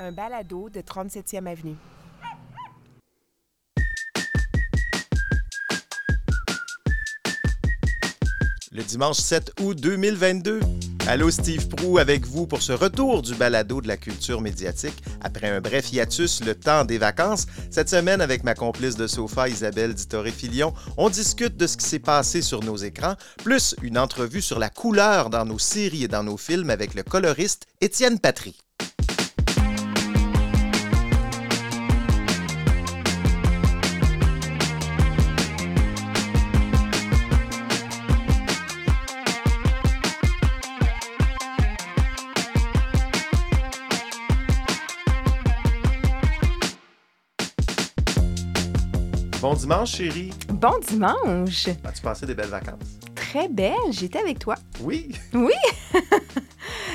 Un balado de 37e Avenue. Le dimanche 7 août 2022. Allô Steve Prou avec vous pour ce retour du balado de la culture médiatique après un bref hiatus, le temps des vacances. Cette semaine, avec ma complice de sofa Isabelle Dittoré-Filion, on discute de ce qui s'est passé sur nos écrans, plus une entrevue sur la couleur dans nos séries et dans nos films avec le coloriste Étienne Patry. Dimanche, chérie. Bon dimanche! As-tu passé des belles vacances? Très belle, j'étais avec toi. Oui. Oui!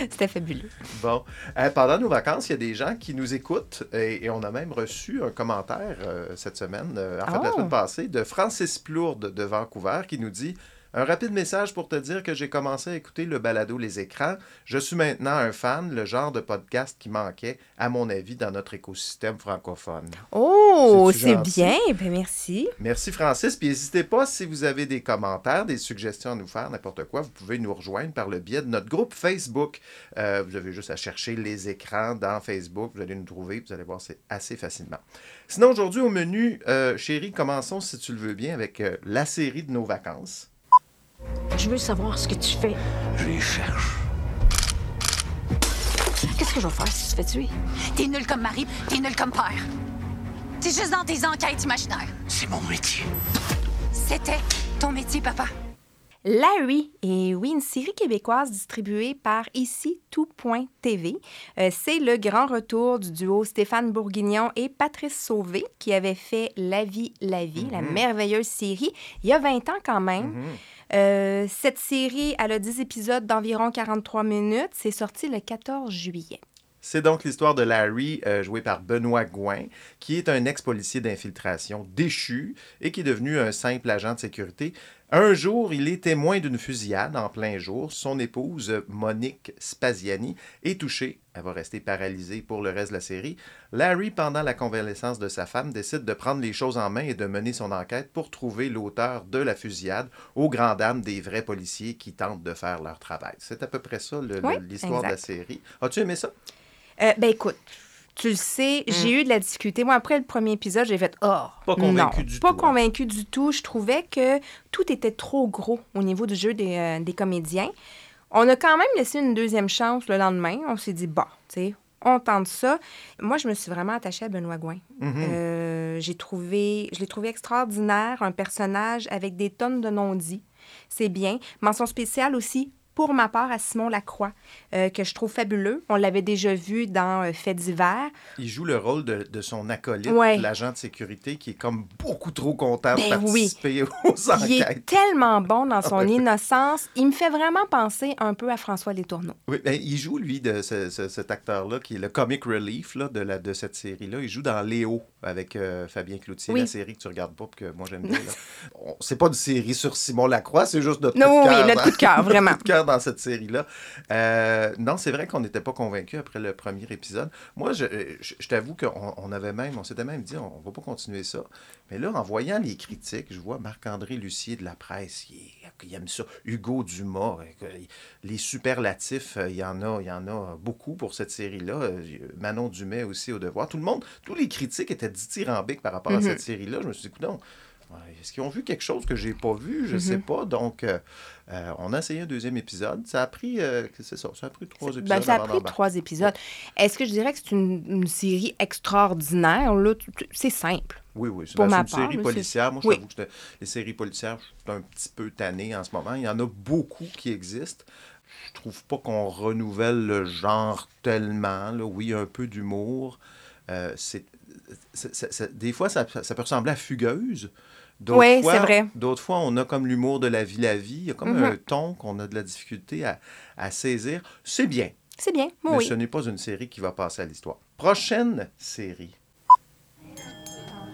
C'était fabuleux. Bon. Euh, pendant nos vacances, il y a des gens qui nous écoutent et, et on a même reçu un commentaire euh, cette semaine, euh, en fait la Oh. semaine passée, de Francis Plourde de Vancouver qui nous dit un rapide message pour te dire que j'ai commencé à écouter le balado Les écrans. Je suis maintenant un fan, le genre de podcast qui manquait, à mon avis, dans notre écosystème francophone. Oh, c'est bien. Ben merci. Merci Francis. Puis n'hésitez pas si vous avez des commentaires, des suggestions à nous faire, n'importe quoi, vous pouvez nous rejoindre par le biais de notre groupe Facebook. Euh, vous avez juste à chercher les écrans dans Facebook. Vous allez nous trouver. Vous allez voir, c'est assez facilement. Sinon, aujourd'hui au menu, euh, chérie, commençons, si tu le veux bien, avec euh, la série de nos vacances. Je veux savoir ce que tu fais. Je les cherche. Qu'est-ce que je vais faire si tu te fais tuer? T'es nul comme mari, t'es nul comme père. T'es juste dans tes enquêtes imaginaires. C'est mon métier. C'était ton métier, papa. Larry est, oui, une série québécoise distribuée par ici tout.tv. Euh, c'est le grand retour du duo Stéphane Bourguignon et Patrice Sauvé qui avait fait La vie, la vie, la merveilleuse série, il y a 20 ans quand même. Euh, cette série, elle a 10 épisodes d'environ 43 minutes. C'est sorti le 14 juillet. C'est donc l'histoire de Larry, euh, joué par Benoît Gouin, qui est un ex-policier d'infiltration déchu et qui est devenu un simple agent de sécurité. Un jour, il est témoin d'une fusillade en plein jour. Son épouse, Monique Spaziani, est touchée. Elle va rester paralysée pour le reste de la série. Larry, pendant la convalescence de sa femme, décide de prendre les choses en main et de mener son enquête pour trouver l'auteur de la fusillade, aux grandes dames des vrais policiers qui tentent de faire leur travail. C'est à peu près ça Oui, l'histoire de la série. As-tu aimé ça? Euh, ben écoute, tu le sais, j'ai eu de la difficulté. Moi, après le premier épisode, j'ai fait Oh, Pas convaincu du pas tout, hein. convaincu du tout. Je trouvais que tout était trop gros au niveau du jeu des, euh, des comédiens. On a quand même laissé une deuxième chance le lendemain. On s'est dit Bon, tu sais, on tente ça. Moi, je me suis vraiment attachée à Benoît Gouin. Euh, j'ai trouvé, je l'ai trouvé extraordinaire, un personnage avec des tonnes de non-dits. C'est bien. Mention spéciale aussi pour ma part à Simon Lacroix, euh, que je trouve fabuleux. On l'avait déjà vu dans euh, Fait d'hiver. Il joue le rôle de, de son acolyte, Ouais. l'agent de sécurité, qui est comme beaucoup trop content de Ben oui. participer aux Il est enquêtes. tellement bon dans son Ouais. innocence. Il me fait vraiment penser un peu à François Letourneau. Oui, ben, il joue, lui, de ce- ce- cet acteur-là, qui est le comic relief là, de, la, de cette série-là. Il joue dans Léo avec euh, Fabien Cloutier, Oui. la série que tu regardes pas, que moi j'aime bien. là. On- C'est pas une série sur Simon Lacroix, c'est juste notre Non, coup de oui, cœur. notre dans- coup de cœur, vraiment. dans cette série-là. Euh, non, c'est vrai qu'on n'était pas convaincus après le premier épisode. Moi, je, je- je t'avoue qu'on on avait même, on s'était même dit, on va pas continuer ça. Mais là, en voyant les critiques, je vois Marc-André Lucier de la presse, il, il aime ça. Hugo Dumas, euh, les superlatifs, euh, il y en a, il y en a beaucoup pour cette série-là. Manon Dumais aussi au devoir. Tout le monde, tous les critiques étaient dithyrambiques par rapport à cette série-là. Je me suis dit, non. Est-ce qu'ils ont vu quelque chose que j'ai pas vu? Je sais pas. Donc, euh, euh, on a essayé un deuxième épisode. Ça a pris, euh, c'est ça, ça a pris trois épisodes. Ben, ça a pris trois épisodes. Est-ce que je dirais que c'est une, une série extraordinaire? Là, c'est simple. Oui, oui. C'est ben, une part, série policière. Moi, je Oui. t'avoue que les séries policières, je suis un petit peu tanné en ce moment. Il y en a beaucoup qui existent. Je trouve pas qu'on renouvelle le genre tellement. Là. Oui, un peu d'humour. Euh, c'est- des fois, ça, ça peut ressembler à Fugueuse. D'autres Oui, fois- c'est vrai. D'autres fois, on a comme l'humour de la vie, la vie. Il y a comme Mhm. un ton qu'on a de la difficulté à, à saisir. C'est bien, C'est bien. mais Oui. ce n'est pas une série qui va passer à l'histoire. Prochaine série.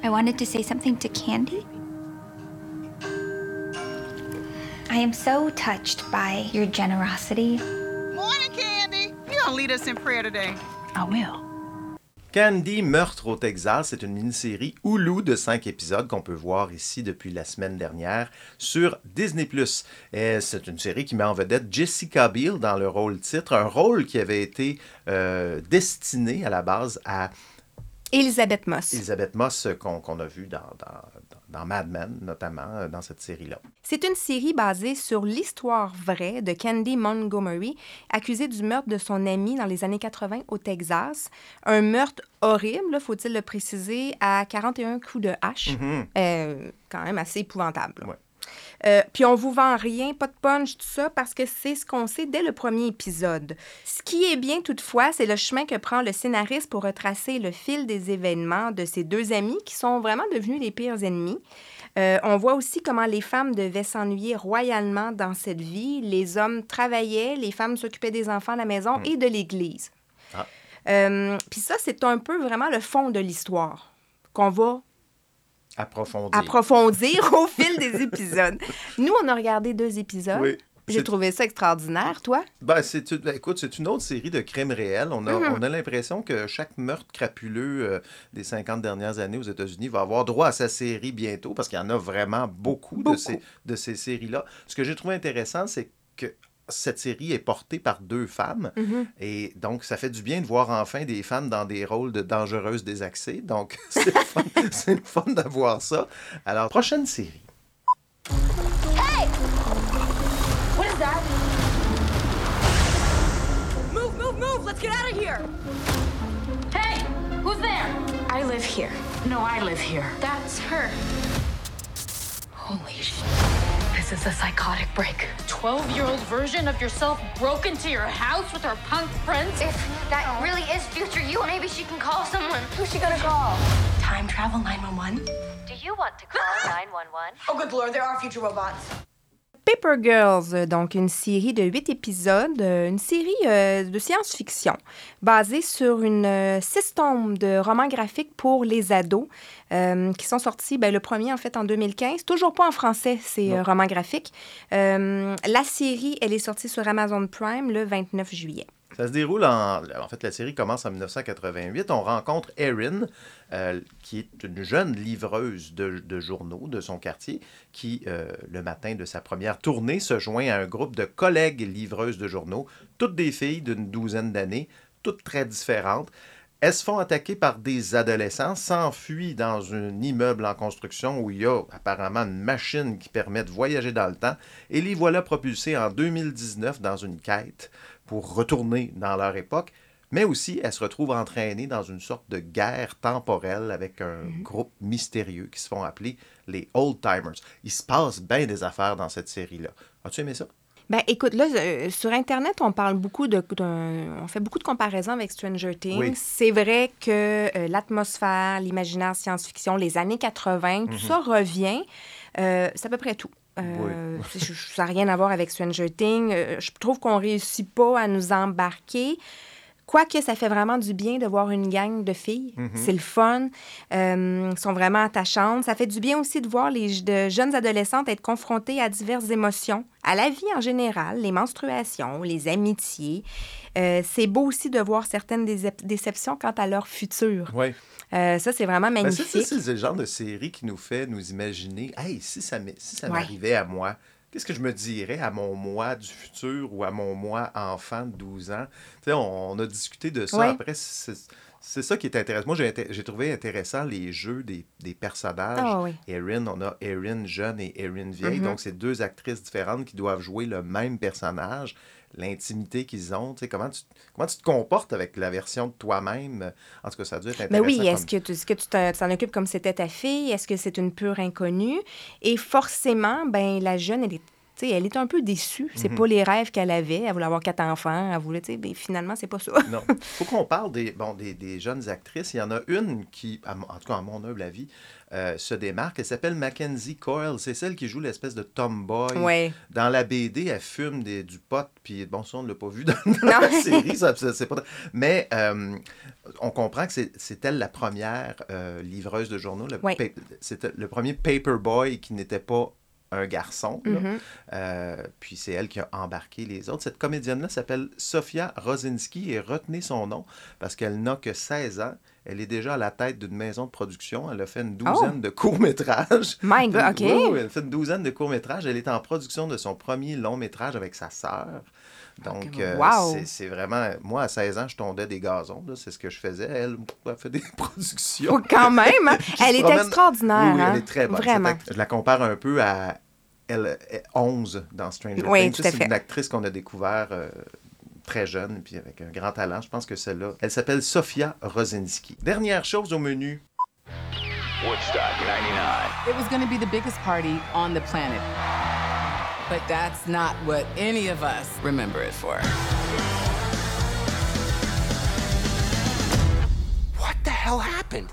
I wanted to say something to Candy. I am so touched by your generosity. Morning, Candy. You gonna lead us in prayer today? I will. Candy, Meurtre au Texas, c'est une mini-série Hulu de cinq épisodes qu'on peut voir ici depuis la semaine dernière sur Disney+. C'est une série qui met en vedette Jessica Biel dans le rôle titre, un rôle qui avait été euh, destiné à la base à Elisabeth Moss. Elisabeth Moss euh, qu'on a vu dans, dans, dans Mad Men, notamment euh, dans cette série-là. C'est une série basée sur l'histoire vraie de Candy Montgomery, accusée du meurtre de son ami dans les années 80 au Texas. Un meurtre horrible, faut-il le préciser, à 41 coups de hache. Mhm. Euh, quand même assez épouvantable. Ouais. Euh, puis on vous vend rien, pas de punch, tout ça, parce que c'est ce qu'on sait dès le premier épisode. Ce qui est bien toutefois, c'est le chemin que prend le scénariste pour retracer le fil des événements de ces deux amis qui sont vraiment devenus les pires ennemis. Euh, on voit aussi comment les femmes devaient s'ennuyer royalement dans cette vie. Les hommes travaillaient, les femmes s'occupaient des enfants à la maison et de l'Église. Ah. Euh, Puis ça, c'est un peu vraiment le fond de l'histoire qu'on va Approfondir. approfondir au fil des épisodes. Nous, on a regardé deux épisodes. Oui. J'ai trouvé ça extraordinaire, toi. Ben, c'est une, ben, écoute, c'est une autre série de crimes réels. On a, Mhm. on a l'impression que chaque meurtre crapuleux euh, des 50 dernières années aux États-Unis va avoir droit à sa série bientôt parce qu'il y en a vraiment beaucoup, Beaucoup. de ces, de ces séries-là. Ce que j'ai trouvé intéressant, c'est que cette série est portée par deux femmes Mhm. et donc ça fait du bien de voir enfin des femmes dans des rôles de dangereuses désaxées. Donc c'est le fun, fun de voir ça. Alors, prochaine série. What is that? Move, move, move! Let's get out of here! Hey! Who's there? I live here. No, I live here. That's her. Holy shit. This is a psychotic break. 12 year old version of yourself broke into your house with her punk friends? If that really is future you, maybe she can call someone. Who's she gonna call? Time travel 911? Do you want to call 911? Oh, good lord, there are future robots. Paper Girls, euh, donc une série de huit épisodes, euh, une série euh, de science-fiction basée sur une euh, six tomes de romans graphiques pour les ados euh, qui sont sortis, ben, le premier en fait en 2015, toujours pas en français ces romans graphiques. La série, elle est sortie sur Amazon Prime le 29 juillet. Ça se déroule en. En fait, la série commence en 1988. On rencontre Erin, euh, qui est une jeune livreuse de, journaux de son quartier, qui, euh, le matin de sa première tournée, se joint à un groupe de collègues livreuses de journaux, toutes des filles d'une douzaine d'années, toutes très différentes. Elles se font attaquer par des adolescents, s'enfuient dans un immeuble en construction où il y a apparemment une machine qui permet de voyager dans le temps, et les voilà propulsés en 2019 dans une quête pour retourner dans leur époque, mais aussi elles se retrouvent entraînées dans une sorte de guerre temporelle avec un groupe mystérieux qui se font appeler les Old Timers. Il se passe bien des affaires dans cette série-là. As-tu aimé ça? Ben, écoute, là, euh, sur Internet, on parle beaucoup de. on fait beaucoup de comparaisons avec Stranger Things. Oui. C'est vrai que euh, l'atmosphère, l'imaginaire science-fiction, les années 80, tout ça revient. Euh, c'est à peu près tout. Euh, je- Ça n'a rien à voir avec Stranger Things. Euh, je trouve qu'on réussit pas à nous embarquer. Quoique ça fait vraiment du bien de voir une gang de filles. C'est le fun. Euh, elles sont vraiment attachantes. Ça fait du bien aussi de voir les de jeunes adolescentes être confrontées à diverses émotions, à la vie en général, les menstruations, les amitiés. Euh, c'est beau aussi de voir certaines dé- déceptions quant à leur futur. Oui. Euh, ça, c'est vraiment Ben, magnifique. c'est c'est le genre de série qui nous fait nous imaginer Hey, si ça m'est- si ça Ouais. m'arrivait à moi, qu'est-ce que je me dirais à mon moi du futur ou à mon moi enfant de 12 ans? Tu sais, on, on a discuté de ça. Ouais. Après, c'est ça qui est intéressant. Moi, j'ai trouvé intéressant les jeux des, des personnages. Ah oui. Erin, on a Erin jeune et Erin vieille. Mhm. Donc, c'est deux actrices différentes qui doivent jouer le même personnage. L'intimité qu'ils ont. Tu sais, comment, tu, comment tu te comportes avec la version de toi-même? En tout cas, ça a dû être Mais intéressant. oui, est-ce comme- que tu est-ce que tu t'en occupes comme c'était ta fille? Est-ce que c'est une pure inconnue? Et forcément, ben la jeune, elle est, elle est un peu déçue. C'est Mhm. pas les rêves qu'elle avait. Elle voulait avoir quatre enfants. Elle voulait, tu sais, finalement, c'est pas ça. Non. faut qu'on parle des, bon, des, des jeunes actrices. Il y en a une qui, en tout cas, à mon humble avis, euh, se démarque. Elle s'appelle Mackenzie Coyle. C'est celle qui joue l'espèce de tomboy. Ouais. Dans la BD, elle fume des, du pot. Puis, bon, ça, on ne l'a pas vu dans, dans la série. Ça, pas... Mais euh, on comprend que c'est, c'est elle la première euh, livreuse de journaux. Le Ouais. pa- C'était le premier paperboy qui n'était pas un garçon. là. Mhm. Euh, puis c'est elle qui a embarqué les autres. Cette comédienne-là s'appelle Sofia Rosinski et retenez son nom parce qu'elle n'a que 16 ans. Elle est déjà à la tête d'une maison de production. Elle a fait une douzaine de courts-métrages. My God, OK. Oui, elle a fait une douzaine de courts-métrages. Elle est en production de son premier long-métrage avec sa sœur. Donc, euh, wow. c'est- vraiment... Moi, à 16 ans, je tondais des gazons. C'est ce que je faisais. Elle, elle fait des productions. Oh, quand même, hein? Elle est promène- extraordinaire. Oui, oui, hein? elle est très bonne. Vraiment. Je la compare un peu à elle, elle- 11 dans Stranger Oui, Things. C'est une actrice qu'on a découvert euh, très jeune, puis avec un grand talent. Je pense que celle-là, elle s'appelle Sofia Rosinski. Dernière chose au menu. Woodstock 99. It was going to be the biggest party on the planet. But that's not what any of us remember it for. What the hell happened?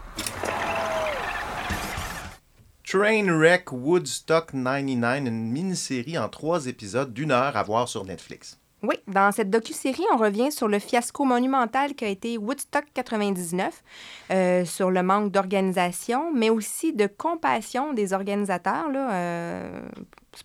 Trainwreck Woodstock 99, une mini-série en trois épisodes d'une heure à voir sur Netflix. Oui, dans cette docu-série, on revient sur le fiasco monumental qui a été Woodstock 99, euh, sur le manque d'organisation, mais aussi de compassion des organisateurs. Là, euh,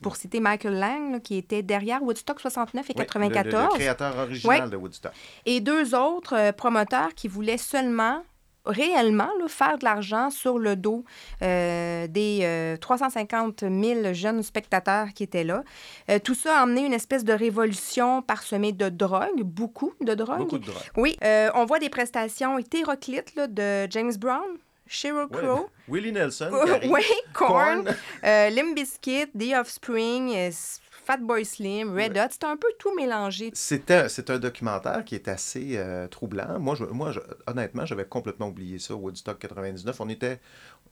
pour citer Michael Lang, là, qui était derrière Woodstock 69 et Oui, le- 94. Le, le créateur original de Woodstock. et deux autres euh, promoteurs qui voulaient seulement réellement là, faire de l'argent sur le dos euh, des euh, 350 000 jeunes spectateurs qui étaient là. Euh, tout ça a emmené une espèce de révolution parsemée de drogue, beaucoup de drogue. Beaucoup de drogue. Oui, euh, on voit des prestations hétéroclites là, de James Brown, Sheryl Ouais. Crow, Willie Nelson. oui, Korn, euh, Limp Bizkit, The Offspring, euh, Fatboy Slim, Red Hot. C'était un peu tout mélangé. C'est un documentaire qui est assez euh, troublant. Moi, je, moi je- honnêtement, j'avais complètement oublié ça, Woodstock 99. On était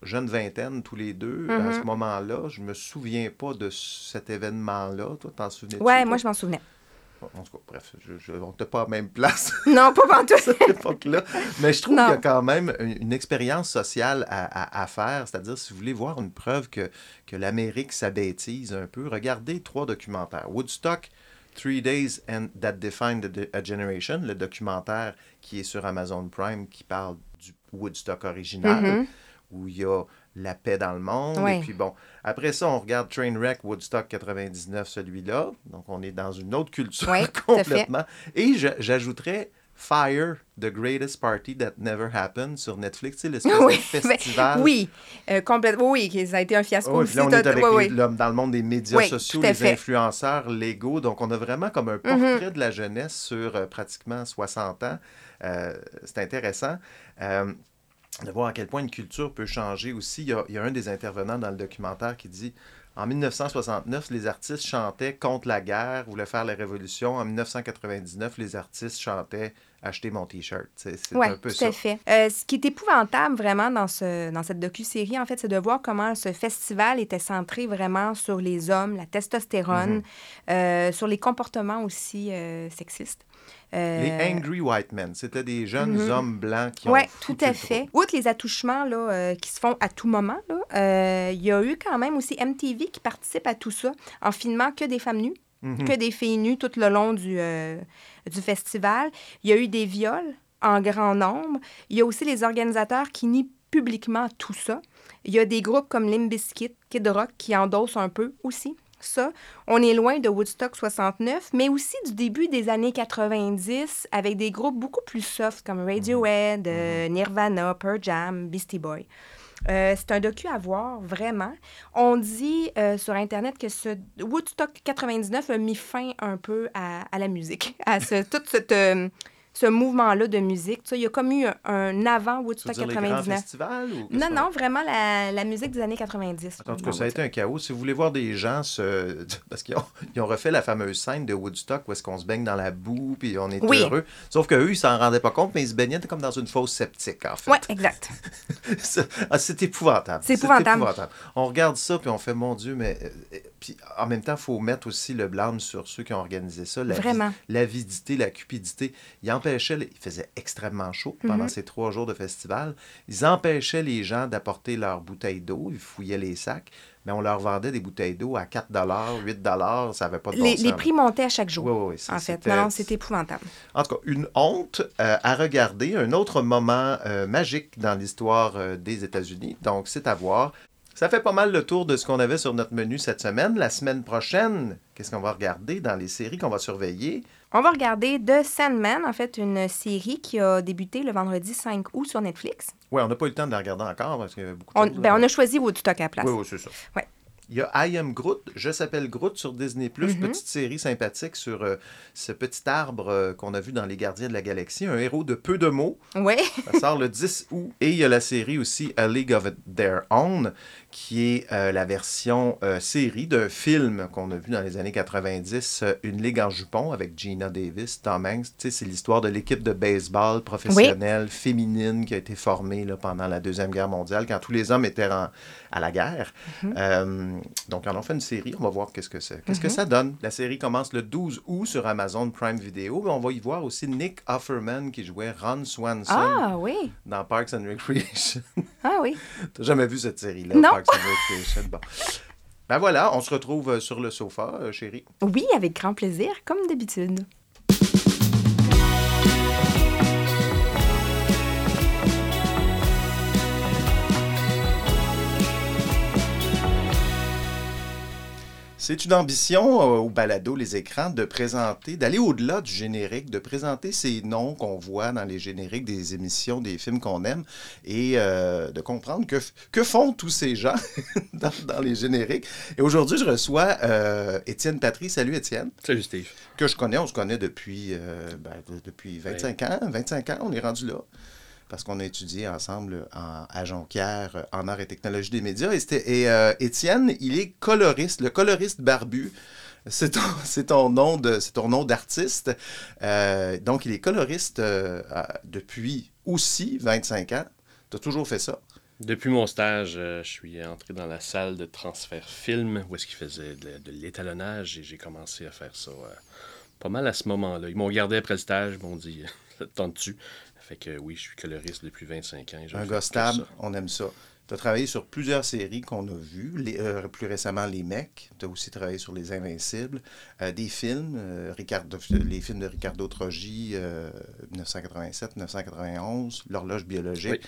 jeune vingtaine tous les deux à Mm-hmm. ce moment-là. Je me souviens pas de cet événement-là. Toi, t'en souvenais-tu? Ouais, moi, je m'en souvenais. En tout cas, bref, je, je- on n'était pas à la même place Non, pas à cette époque-là. Mais je trouve qu'il y a quand même une, une expérience sociale à, à- à faire. C'est-à-dire, si vous voulez voir une preuve que, que l'Amérique s'abêtise un peu, regardez trois documentaires. Woodstock, Three Days and That Defined a Generation, le documentaire qui est sur Amazon Prime qui parle du Woodstock original, où il y a la paix dans le monde. Ouais. Et puis bon, après ça, on regarde Trainwreck Woodstock 99, celui-là. Donc, on est dans une autre culture Ouais, complètement. Et j'ajouterais Fire, The Greatest Party That Never Happened sur Netflix, l'espèce oui, de festival. ben, oui, euh, complètement. Oui, ça a été un fiasco Oh, aussi. là, on est avec les- dans le monde des médias sociaux, les fait. influenceurs légaux. Donc, on a vraiment comme un Mm-hmm. portrait de la jeunesse sur euh, pratiquement 60 ans. Euh, c'est intéressant. De voir à quel point une culture peut changer aussi. Il y, a, il y a un des intervenants dans le documentaire qui dit en 1969, les artistes chantaient contre la guerre, voulaient faire la révolution. En 1999, les artistes chantaient acheter mon t-shirt. C'est Oui, un peu tout ça. à fait. Euh, ce qui est épouvantable vraiment dans, ce, dans cette docu-série, en fait, c'est de voir comment ce festival était centré vraiment sur les hommes, la testostérone, Mm-hmm. euh, sur les comportements aussi euh, sexistes. Les Angry White Men, c'était des jeunes hommes blancs qui ont Oui, tout à fait. Outre les attouchements là, qui se font à tout moment, il y a eu quand même aussi MTV qui participe à tout ça en filmant que des femmes nues, Mhm. que des filles nues tout le long du, euh, du festival. Il y a eu des viols en grand nombre. Il y a aussi les organisateurs qui nient publiquement tout ça. Il y a des groupes comme Limp Bizkit, Kid Rock qui endossent un peu aussi ça. On est loin de Woodstock 69, mais aussi du début des années 90 avec des groupes beaucoup plus soft comme Radiohead, euh, Nirvana, Pearl Jam, Beastie Boy. Euh, c'est un docu à voir, vraiment. On dit euh, sur Internet que ce Woodstock 99 a mis fin un peu à, la musique, à ce, tout cette, euh, ce mouvement-là de musique. Tu sais, il y a comme eu un, un avant Woodstock dire les grands 99. festivals ou Non, non, vraiment la, la musique des années 90. En tout cas, ça a été un chaos. Si vous voulez voir des gens se... Parce qu'ils ont, ils ont refait la fameuse scène de Woodstock où est-ce qu'on se baigne dans la boue puis on est Oui. heureux. Sauf qu'eux, ils s'en rendaient pas compte, mais ils se baignaient comme dans une fosse septique, en fait. Oui, exact. C'est ah, c'est épouvantable. C'est épouvantable. On regarde ça puis on fait, mon Dieu, mais... Puis en même temps, il faut mettre aussi le blâme sur ceux qui ont organisé ça. La Vraiment. L'avidité, la cupidité. Ils empêchaient... les- Il faisait extrêmement chaud Mhm. pendant ces trois jours de festival. Ils empêchaient les gens d'apporter leurs bouteilles d'eau. Ils fouillaient les sacs. Mais on leur vendait des bouteilles d'eau à 4 8 Ça n'avait pas de bon Les, sens. les prix montaient à chaque jour. Oui, oui, oui, c'est- En fait, non, c'était épouvantable. En tout cas, une honte euh, à regarder, un autre moment euh, magique dans l'histoire euh, des États-Unis. Donc, c'est à voir. Ça fait pas mal le tour de ce qu'on avait sur notre menu cette semaine. La semaine prochaine, qu'est-ce qu'on va regarder dans les séries qu'on va surveiller? On va regarder The Sandman, en fait, une série qui a débuté le vendredi 5 août sur Netflix. Oui, on n'a pas eu le temps de la regarder encore parce qu'il y avait beaucoup de On, choses. ben, on a choisi Woodstock à la place. Oui, oui, c'est ça. Ouais. Il y a I Am Groot, Je s'appelle Groot sur Disney+, Mhm. petite série sympathique sur euh, ce petit arbre euh, qu'on a vu dans Les Gardiens de la Galaxie, un héros de peu de mots. Oui. Ça sort le 10 août. Et il y a la série aussi A League of Their Own, qui est euh, la version euh, série d'un film qu'on a vu dans les années 90, euh, Une Ligue en jupon, avec Gina Davis, Tom Hanks. C'est l'histoire de l'équipe de baseball professionnelle féminine qui a été formée là, pendant la Deuxième Guerre mondiale, quand tous les hommes étaient en- à la guerre. Euh, donc, on en fait une série. On va voir qu'est-ce que c'est. Qu'est-ce que ça donne? La série commence le 12 août sur Amazon Prime Video. Mais on va y voir aussi Nick Offerman qui jouait Ron Swanson Ah oui. dans Parks and Recreation. Ah oui. T'as jamais vu cette série-là, Ben voilà, on se retrouve euh, sur le sofa, euh, chérie. Oui, avec grand plaisir, comme d'habitude. C'est une ambition euh, au balado Les Écrans de présenter, d'aller au-delà du générique, de présenter ces noms qu'on voit dans les génériques des émissions, des films qu'on aime et euh, de comprendre que, que font tous ces gens dans, dans les génériques. Et aujourd'hui, je reçois euh, Étienne Patry. Salut Étienne. Salut Steve. Que je connais, on se connaît depuis, ben, de- depuis 25 ans. 25 ans, on est rendu là. Parce qu'on a étudié ensemble en, à Jonquière euh, en art et technologie des médias. Et, euh, Étienne, il est coloriste, le coloriste barbu. C'est ton, nom ton nom d'artiste. Euh, donc, il est coloriste depuis aussi 25 ans. Tu as toujours fait ça? Depuis mon stage, je suis entré dans la salle de transfert film où est-ce qu'ils faisaient de, l'étalonnage et j'ai commencé à faire ça pas mal à ce moment-là. Ils m'ont gardé après le stage, ils m'ont dit tente-tu? Fait que oui, je suis coloriste depuis 25 ans. Un gars stable, on aime ça. Tu as travaillé sur plusieurs séries qu'on a vues, les- euh, plus récemment Les Mecs, tu as aussi travaillé sur Les Invincibles, euh, des films, euh, Ricardo- les films de Ricardo Trogi, euh, 1987-1991, L'horloge biologique.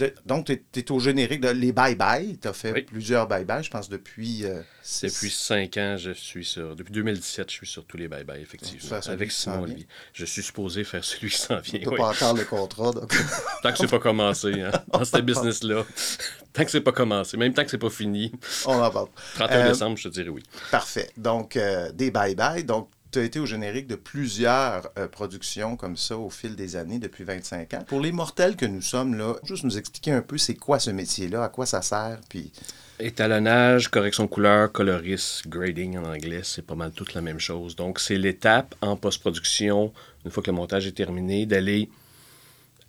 Oui. Donc, tu es, au générique de Les Bye Bye, tu as fait Oui. plusieurs Bye Bye, je pense, depuis... six- Depuis 5 ans, je suis sur. Depuis 2017, je suis sur tous les bye-bye, effectivement. Faire celui Avec Simon. Olivier. Je suis supposé faire celui qui s'en vient. T'as oui. pas encore le contrat, donc... Tant que c'est pas commencé, hein, dans ce business-là. Tant que c'est pas commencé, même tant que c'est pas fini. on en parle. 31 Euh, décembre, je te dirais oui. Parfait. Donc, euh, des bye-bye. Donc, tu as été au générique de plusieurs euh, productions comme ça au fil des années, depuis 25 ans. Pour les mortels que nous sommes, là, juste nous expliquer un peu c'est quoi ce métier-là, à quoi ça sert, puis... Étalonnage, correction de couleur, coloriste, grading en anglais, c'est pas mal toute la même chose. Donc, c'est l'étape en post-production, une fois que le montage est terminé, d'aller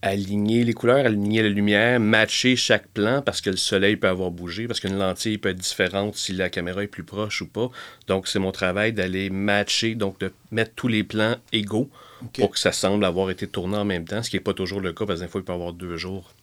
aligner les couleurs, aligner la lumière, matcher chaque plan parce que le soleil peut avoir bougé, parce qu'une lentille peut être différente si la caméra est plus proche ou pas. Donc, c'est mon travail d'aller matcher, donc de mettre tous les plans égaux pour que ça semble avoir été tourné en même temps, ce qui n'est pas toujours le cas parce que des fois, il peut y avoir deux jours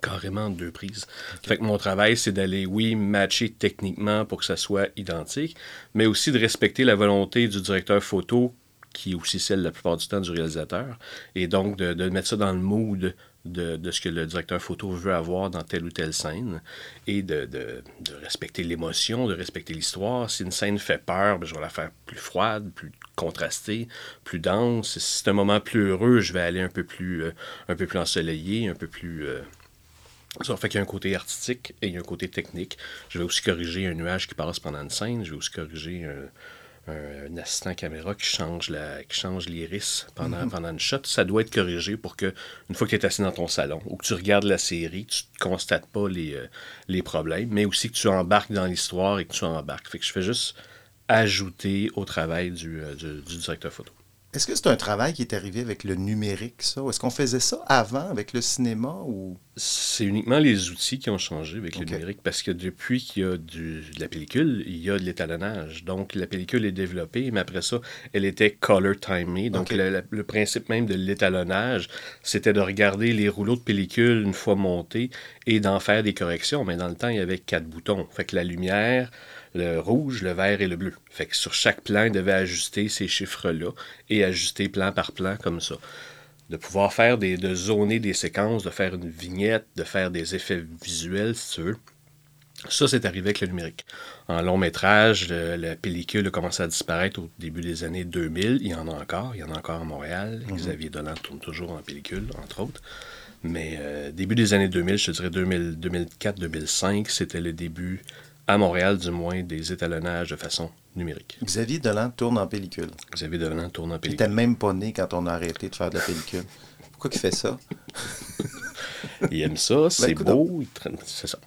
carrément deux prises. Fait que mon travail, c'est d'aller, oui, matcher techniquement pour que ça soit identique, mais aussi de respecter la volonté du directeur photo, qui est aussi celle la plupart du temps du réalisateur, et donc de, mettre ça dans le mood de, de ce que le directeur photo veut avoir dans telle ou telle scène, et de, de- respecter l'émotion, de respecter l'histoire. Si une scène fait peur, ben, je vais la faire plus froide, plus contrastée, plus dense. Si c'est un moment plus heureux, je vais aller un peu plus, euh, un peu plus ensoleillé, un peu plus... euh, ça fait qu'il y a un côté artistique et il y a un côté technique. Je vais aussi corriger un nuage qui passe pendant une scène. Je vais aussi corriger un, un- assistant caméra qui change la, qui change l'iris pendant, pendant une shot. Ça doit être corrigé pour que, une fois que tu es assis dans ton salon ou que tu regardes la série, tu ne constates pas les, euh, les problèmes, mais aussi que tu embarques dans l'histoire et que tu embarques. Fait que je fais juste ajouter au travail du, euh, du- du directeur photo. Est-ce que c'est un travail qui est arrivé avec le numérique, ça? Est-ce qu'on faisait ça avant, avec le cinéma, ou... C'est uniquement les outils qui ont changé avec le numérique parce que depuis qu'il y a du- de la pellicule, il y a de l'étalonnage. Donc la pellicule est développée, mais après ça, elle était color timée. Donc la- le principe même de l'étalonnage, c'était de regarder les rouleaux de pellicule une fois montés et d'en faire des corrections. Mais dans le temps, il y avait quatre boutons. Fait que la lumière, le rouge, le vert et le bleu. Fait que sur chaque plan, il devait ajuster ces chiffres-là et ajuster plan par plan comme ça de pouvoir faire des, de zoner des séquences, de faire une vignette, de faire des effets visuels, si tu veux. Ça, c'est arrivé avec le numérique. En long métrage, le- la pellicule a commencé à disparaître au début des années 2000. Il y en a encore. Il y en a encore à Montréal. Xavier Dolan tourne toujours en pellicule, entre autres. Mais euh, début des années 2000, je te dirais 2000 2004-2005, c'était le début, à Montréal du moins, des étalonnages de façon numérique. Xavier Dolan tourne en pellicule. Xavier Dolan tourne en Il pellicule. était même pas né quand on a arrêté de faire de la pellicule. Pourquoi il fait ça? Il aime ça, c'est écoute beau, il traîne- c'est ça.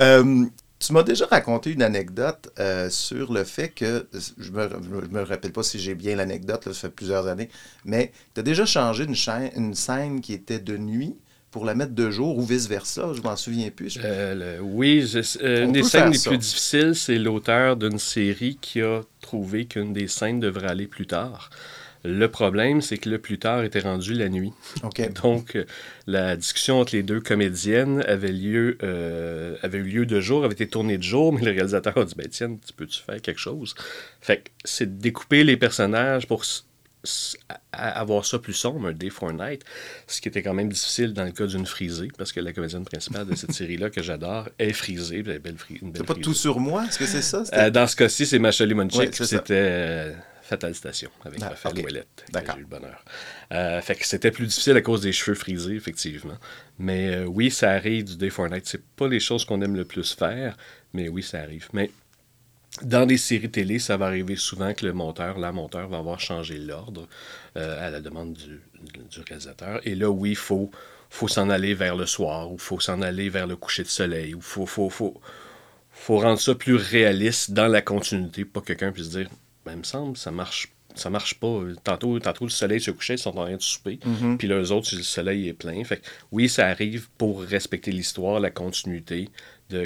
Euh, tu m'as déjà raconté une anecdote euh, sur le fait que, je me, je me rappelle pas si j'ai bien l'anecdote, là, ça fait plusieurs années, mais tu as déjà changé une, chaîne- une scène qui était de nuit pour la mettre de jour ou vice-versa, je m'en souviens plus. Je- Euh, le- oui, je- euh, une des scènes les ça. plus difficiles, c'est l'auteur d'une série qui a trouvé qu'une des scènes devrait aller plus tard. Le problème, c'est que le plus tard était rendu la nuit. OK. Donc, euh, la discussion entre les deux comédiennes avait, lieu, euh, avait eu lieu de jour, avait été tournée de jour, mais le réalisateur a dit ben, Tiens, tu peux-tu faire quelque chose Fait que c'est de découper les personnages pour avoir ça plus sombre, un day for night, ce qui était quand même difficile dans le cas d'une frisée, parce que la comédienne principale de cette série-là, que j'adore, est frisée. une belle fri- belle C'est pas tout sur moi, est-ce que c'est ça? Euh, dans ce cas-ci, c'est Macha Limonchik, Ouais, c'était euh, Fatal Station avec Ah, Raphaël ok. Ouellette. que D'accord. Eu le bonheur. Euh, fait que c'était plus difficile à cause des cheveux frisés, effectivement. Mais euh, oui, ça arrive du Day for Night. C'est pas les choses qu'on aime le plus faire, mais oui, ça arrive. Mais dans des séries télé, ça va arriver souvent que le monteur, la monteur, va avoir changé l'ordre euh, à la demande du, du réalisateur. Et là, oui, il faut, faut s'en aller vers le soir, ou il faut s'en aller vers le coucher de soleil, ou il faut, faut, faut, faut rendre ça plus réaliste dans la continuité pour que quelqu'un puisse dire ben, il me semble, ça marche ça marche pas. Tantôt, tantôt le soleil se couchait, ils sont en train de souper. Mhm. Puis les autres, le soleil est plein. Fait que, oui, ça arrive pour respecter l'histoire, la continuité,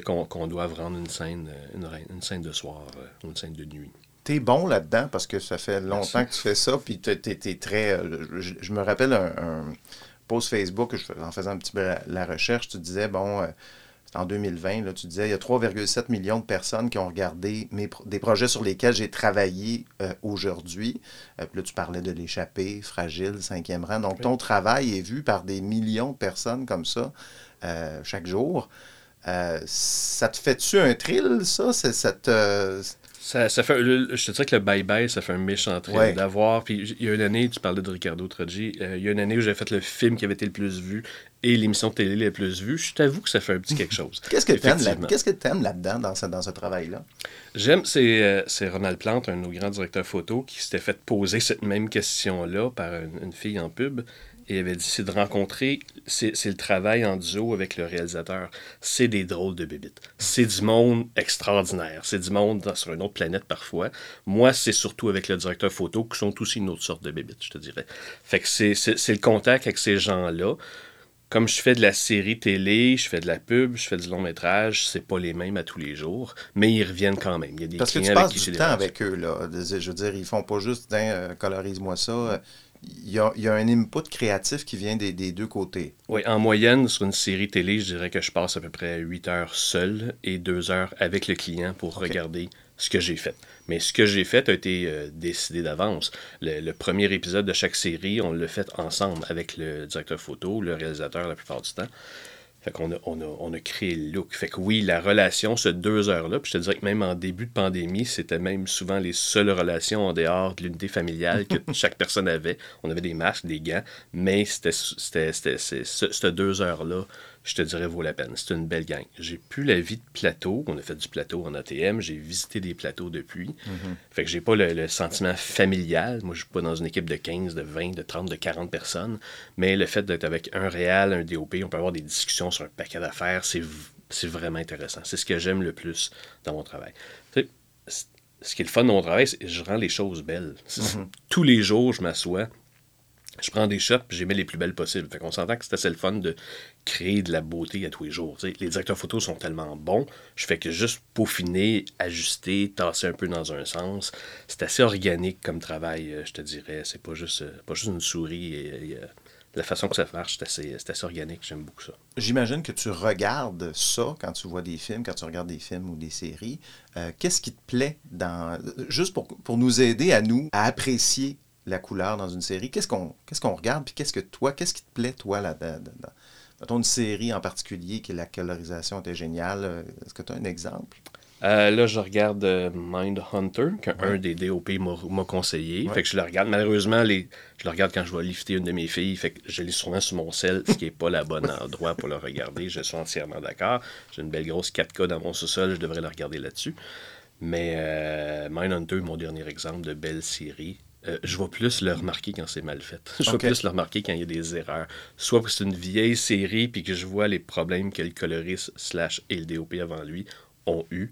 qu'on, qu'on doive rendre une scène, euh, une, scène de soir euh, ou une scène de nuit. T'es bon là-dedans parce que ça fait longtemps que tu fais ça, puis t'es, très... euh, je, je me rappelle un, un post Facebook, je en faisant un petit peu la, la recherche, tu disais, bon, c'était en 2020, là, tu disais, il y a 3,7 millions de personnes qui ont regardé mes, pro- des projets sur lesquels j'ai travaillé euh, aujourd'hui. Euh, puis là, tu parlais de l'échappée, fragile, cinquième rang. Donc, ton travail est vu par des millions de personnes comme ça euh, chaque jour. Euh, ça te fait-tu un thrill, ça? Ça te- Ça, ça fait, je te dirais que le bye-bye, ça fait un méchant Ouais. d'avoir. Puis il y a une année, tu parlais de Ricardo Troggi, euh, il y a une année où j'ai fait le film qui avait été le plus vu et l'émission de télé la plus vue. Je t'avoue que ça fait un petit quelque chose. Qu'est-ce que tu aimes, Effectivement. qu'est-ce que t'aimes là-dedans, dans ce, dans ce travail-là? J'aime, c'est, euh, c'est Ronald Plante, un de nos grands directeurs photo, qui s'était fait poser cette même question-là par une, une fille en pub. Et elle avait dit c'est de rencontrer, c'est, le travail en duo avec le réalisateur. C'est des drôles de bébites. C'est du monde extraordinaire. C'est du monde dans- sur une autre planète parfois. Moi, c'est surtout avec le directeur photo, qui sont aussi une autre sorte de bébites, je te dirais. Fait que c'est, le contact avec ces gens-là comme je fais de la série télé, je fais de la pub, je fais du long métrage, c'est pas les mêmes à tous les jours, mais ils reviennent quand même. Il y a des Parce que tu clients avec passes qui du temps avec eux, là. Je veux dire, ils font pas juste, euh, colorise-moi ça. Il y, a, il y a un input créatif qui vient des, des deux côtés. Oui, en moyenne, sur une série télé, je dirais que je passe à peu près 8 heures seul et 2 heures avec le client pour regarder ce que j'ai fait. Mais ce que j'ai fait a été euh, décidé d'avance. Le, le premier épisode de chaque série, on l'a fait ensemble avec le directeur photo, le réalisateur la plupart du temps. Fait qu'on a, on a, on a créé le look. Fait que oui, la relation, ce deux heures-là, puis je te dirais que même en début de pandémie, c'était même souvent les seules relations en dehors de l'unité familiale que chaque personne avait. On avait des masques, des gants, mais c'était, c'était, c'était, c'est- ce, ce deux heures-là, je te dirais, vaut la peine. C'est une belle gang. J'ai plus la vie de plateau. On a fait du plateau en ATM. J'ai visité des plateaux depuis. Fait que j'ai pas le, le sentiment familial. Moi, je suis pas dans une équipe de 15, de 20, de 30, de 40 personnes. Mais le fait d'être avec un réal, un DOP, on peut avoir des discussions sur un paquet d'affaires. C'est, vraiment intéressant. C'est ce que j'aime le plus dans mon travail. Tu sais, c- ce qui est le fun de mon travail, c'est que je rends les choses belles. C'est- Tous les jours, je m'assois, je prends des shots puis mets les plus belles possibles. Fait qu'on s'entend que c'est assez le fun de créer de la beauté à tous les jours. Les directeurs photos sont tellement bons, je fais que juste peaufiner, ajuster, tasser un peu dans un sens. C'est assez organique comme travail, euh, je te dirais. C'est pas juste, euh, pas juste une souris. Euh, la façon que ça marche, c'est assez, organique. J'aime beaucoup ça. J'imagine que tu regardes ça quand tu vois des films, quand tu regardes des films ou des séries. Qu'est-ce qui te plaît dans. Juste pour, pour nous aider à nous à apprécier la couleur dans une série, qu'est-ce qu'on qu'est-ce qu'on regarde, puis qu'est-ce que toi, qu'est-ce qui te plaît, toi, là, dans, une série en particulier que la colorisation était géniale. Euh, Est-ce que tu as un exemple? Euh, là, je regarde euh, Mindhunter, qu'un des DOP m'a m'a conseillé. Ouais. Fait que je le regarde. Malheureusement, les, je le regarde quand je vais lifter une de mes filles. Fait que je l'ai souvent sur mon sel, ce qui n'est pas le bon endroit pour le regarder. Je suis entièrement d'accord. J'ai une belle grosse 4K dans mon sous-sol. Je devrais le regarder là-dessus. Mais euh, Mindhunter, mon dernier exemple de belle série. Euh, je vais plus le remarquer quand c'est mal fait. Je vais plus le remarquer quand il y a des erreurs. Soit parce que c'est une vieille série puis que je vois les problèmes que le coloriste slash et le DOP avant lui ont eu,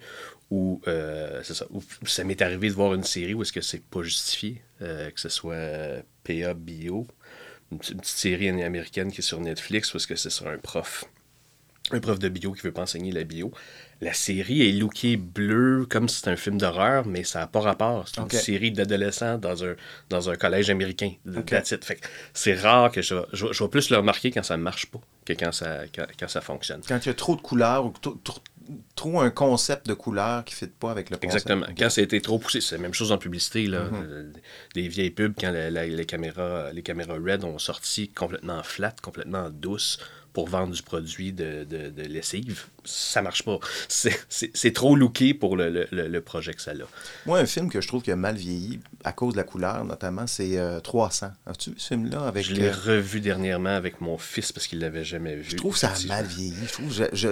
ou euh, ça. Ou ça m'est arrivé de voir une série où est-ce que c'est pas justifié, euh, que ce soit PA Bio, une, petite- une petite série américaine qui est sur Netflix, où est-ce que c'est sur un prof, un prof de bio qui veut pas enseigner la bio. La série est lookée bleu comme si c'était un film d'horreur, mais ça n'a pas rapport. C'est une série d'adolescents dans un, dans un collège américain. C'est rare que je, vais- je, vais- je vais plus le remarquer quand ça ne marche pas que quand ça, quand, quand ça fonctionne. Quand il y a trop de couleurs ou trop, un concept de couleur qui ne fit pas avec le concept. Exactement. Ok. Quand ça a été trop poussé, c'est la même chose en publicité. Là. Mhm. Euh, Des vieilles pubs, quand la- la- les, caméras, les caméras RED ont sorti complètement flat, complètement douce pour vendre du produit de, de- de lessive, ça marche pas. C'est- trop looké pour le, le- le- projet que ça a. Moi, un film que je trouve qui a mal vieilli, à cause de la couleur notamment, c'est euh, 300. As-tu vu ce film-là? avec Je l'ai euh, revu dernièrement avec mon fils parce qu'il l'avait jamais vu. Je trouve ça a mal vieilli.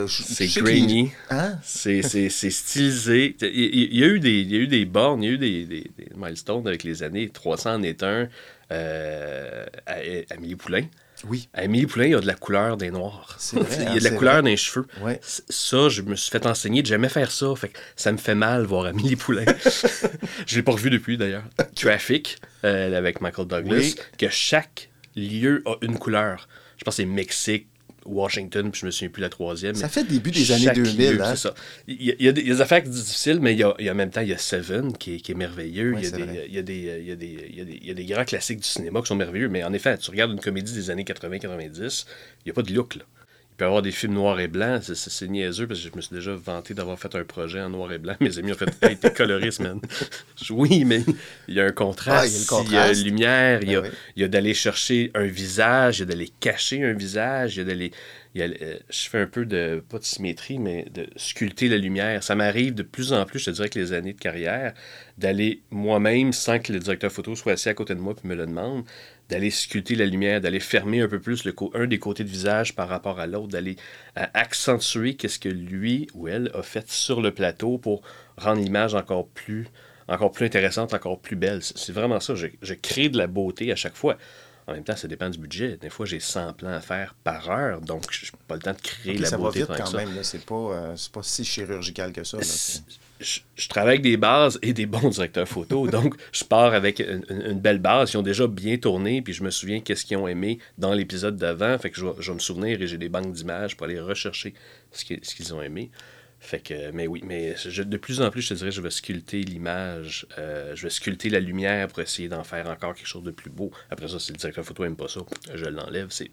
C'est grainy. Hein? C'est stylisé. Il, y a eu des, il y a eu des bornes, il y a eu des, des- des milestones avec les années. 300 en est un. Euh, à- Amélie Poulain. Oui. Amélie Poulain, il y a de la couleur des noirs. Vrai, il y hein, a de la couleur vrai. dans les cheveux. Ouais. Ça, je me suis fait enseigner de jamais faire ça. Fait que ça me fait mal voir Amélie Poulain. je l'ai pas revu depuis d'ailleurs. Traffic, euh, avec Michael Douglas, Oui. que chaque lieu a une couleur. Je pense que c'est Mexique, Washington, puis je me souviens plus la troisième. Ça fait début des années 2000, lieu, hein? C'est ça. Il y, a, il y a des, il y a des affaires difficiles, mais il y a, il y a en même temps, il y a Seven qui est, qui est merveilleux. Oui, il y a des grands classiques du cinéma qui sont merveilleux, mais en effet, tu regardes une comédie des années 80-90, il n'y a pas de look, là. Il peut y avoir des films noirs et blancs, c'est- niaiseux parce que je me suis déjà vanté d'avoir fait un projet en noir et blanc. Mes amis ont fait Hey, t'es coloriste, man. Oui, mais il y a un contraste, Ah, il y a contraste. lumière, il y a, Ben oui. il y a d'aller chercher un visage, il y a d'aller cacher un visage, il y a d'aller. euh, je fais un peu de, pas de symétrie, mais de sculpter la lumière. Ça m'arrive de plus en plus, je te dirais, que les années de carrière, d'aller moi-même, sans que le directeur photo soit assis à côté de moi et me le demande, d'aller sculpter la lumière, d'aller fermer un peu plus le un des côtés de visage par rapport à l'autre, d'aller euh, accentuer qu'est-ce que lui ou elle a fait sur le plateau pour rendre l'image encore plus encore plus intéressante, encore plus belle. C'est vraiment ça. Je crée de la beauté à chaque fois. En même temps, ça dépend du budget. Des fois, j'ai 100 plans à faire par heure, donc je n'ai pas le temps de créer Ok, de la ça va vite quand même. là. C'est pas, euh, c'est pas si chirurgical que ça. là. Je, je travaille avec des bases et des bons directeurs photo. donc, je pars avec une, belle base. Ils ont déjà bien tourné, puis je me souviens qu'est-ce qu'ils ont aimé dans l'épisode d'avant. Fait que je vais, je vais me souvenir et j'ai des banques d'images pour aller rechercher ce qu'ils ce qu'ils ont aimé. Fait que, mais oui, mais je- de plus en plus, je te dirais, je vais sculpter l'image, euh, je vais sculpter la lumière pour essayer d'en faire encore quelque chose de plus beau. Après ça, si le directeur photo aime pas ça, je l'enlève. C'est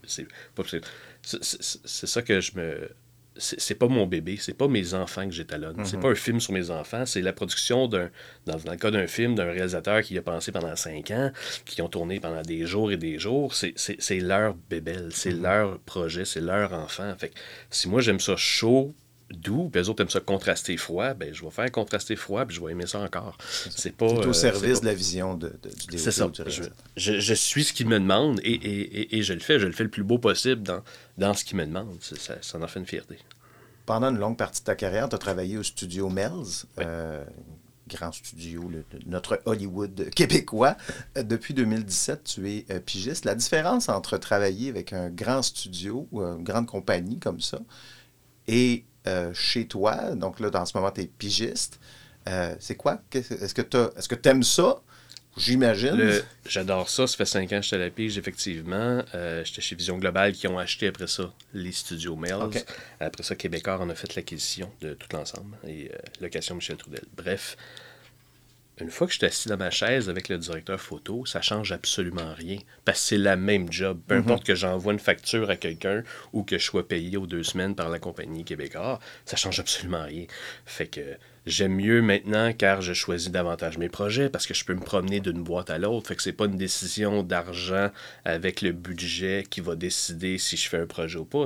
ça que je me c'est c'est pas mon bébé, c'est pas mes enfants que j'étalonne. C'est Mhm. pas un film sur mes enfants, c'est la production d'un, dans, dans le cas d'un film, d'un réalisateur qui a pensé pendant cinq ans, qui ont tourné pendant des jours et des jours. C'est, c'est, c'est leur bébelle, c'est Mhm. leur projet, c'est leur enfant. Fait que si moi j'aime ça chaud, doux, puis les autres aiment ça contrasté froid, ben je vais faire contrasté froid, puis je vais aimer ça encore. C'est pas. C'est au euh, service de la vision de, de- du c'est ça. du Je, réalisateur. je- je suis ce qu'il me demande et, et- et- et je le fais. Je le fais le plus beau possible dans, dans ce qu'il me demande. C'est- Ça, ça en fait une fierté. Pendant une longue partie de ta carrière, tu as travaillé au studio Melz, euh, grand studio, le- notre Hollywood québécois. Euh, depuis 2017, tu es euh, pigiste. La différence entre travailler avec un grand studio ou une grande compagnie comme ça et euh, chez toi, donc là, dans ce moment, tu es pigiste, euh, c'est quoi? Est-ce que tu aimes ça? J'imagine. J'adore ça. Ça fait cinq ans que j'étais à la pige, effectivement. Euh, j'étais chez Vision Global qui ont acheté après ça les studios Mills. Ok. Après ça, Québécois en a fait l'acquisition de tout l'ensemble et location Michel Trudel. Bref, une fois que je suis assis dans ma chaise avec le directeur photo, ça change absolument rien. Parce que c'est la même job. Peu Mhm. importe que j'envoie une facture à quelqu'un ou que je sois payé aux deux semaines par la compagnie Québécois, ça change absolument rien. Fait que J'aime mieux maintenant car je choisis davantage mes projets parce que je peux me promener d'une boîte à l'autre. Fait que c'est pas une décision d'argent avec le budget qui va décider si je fais un projet ou pas.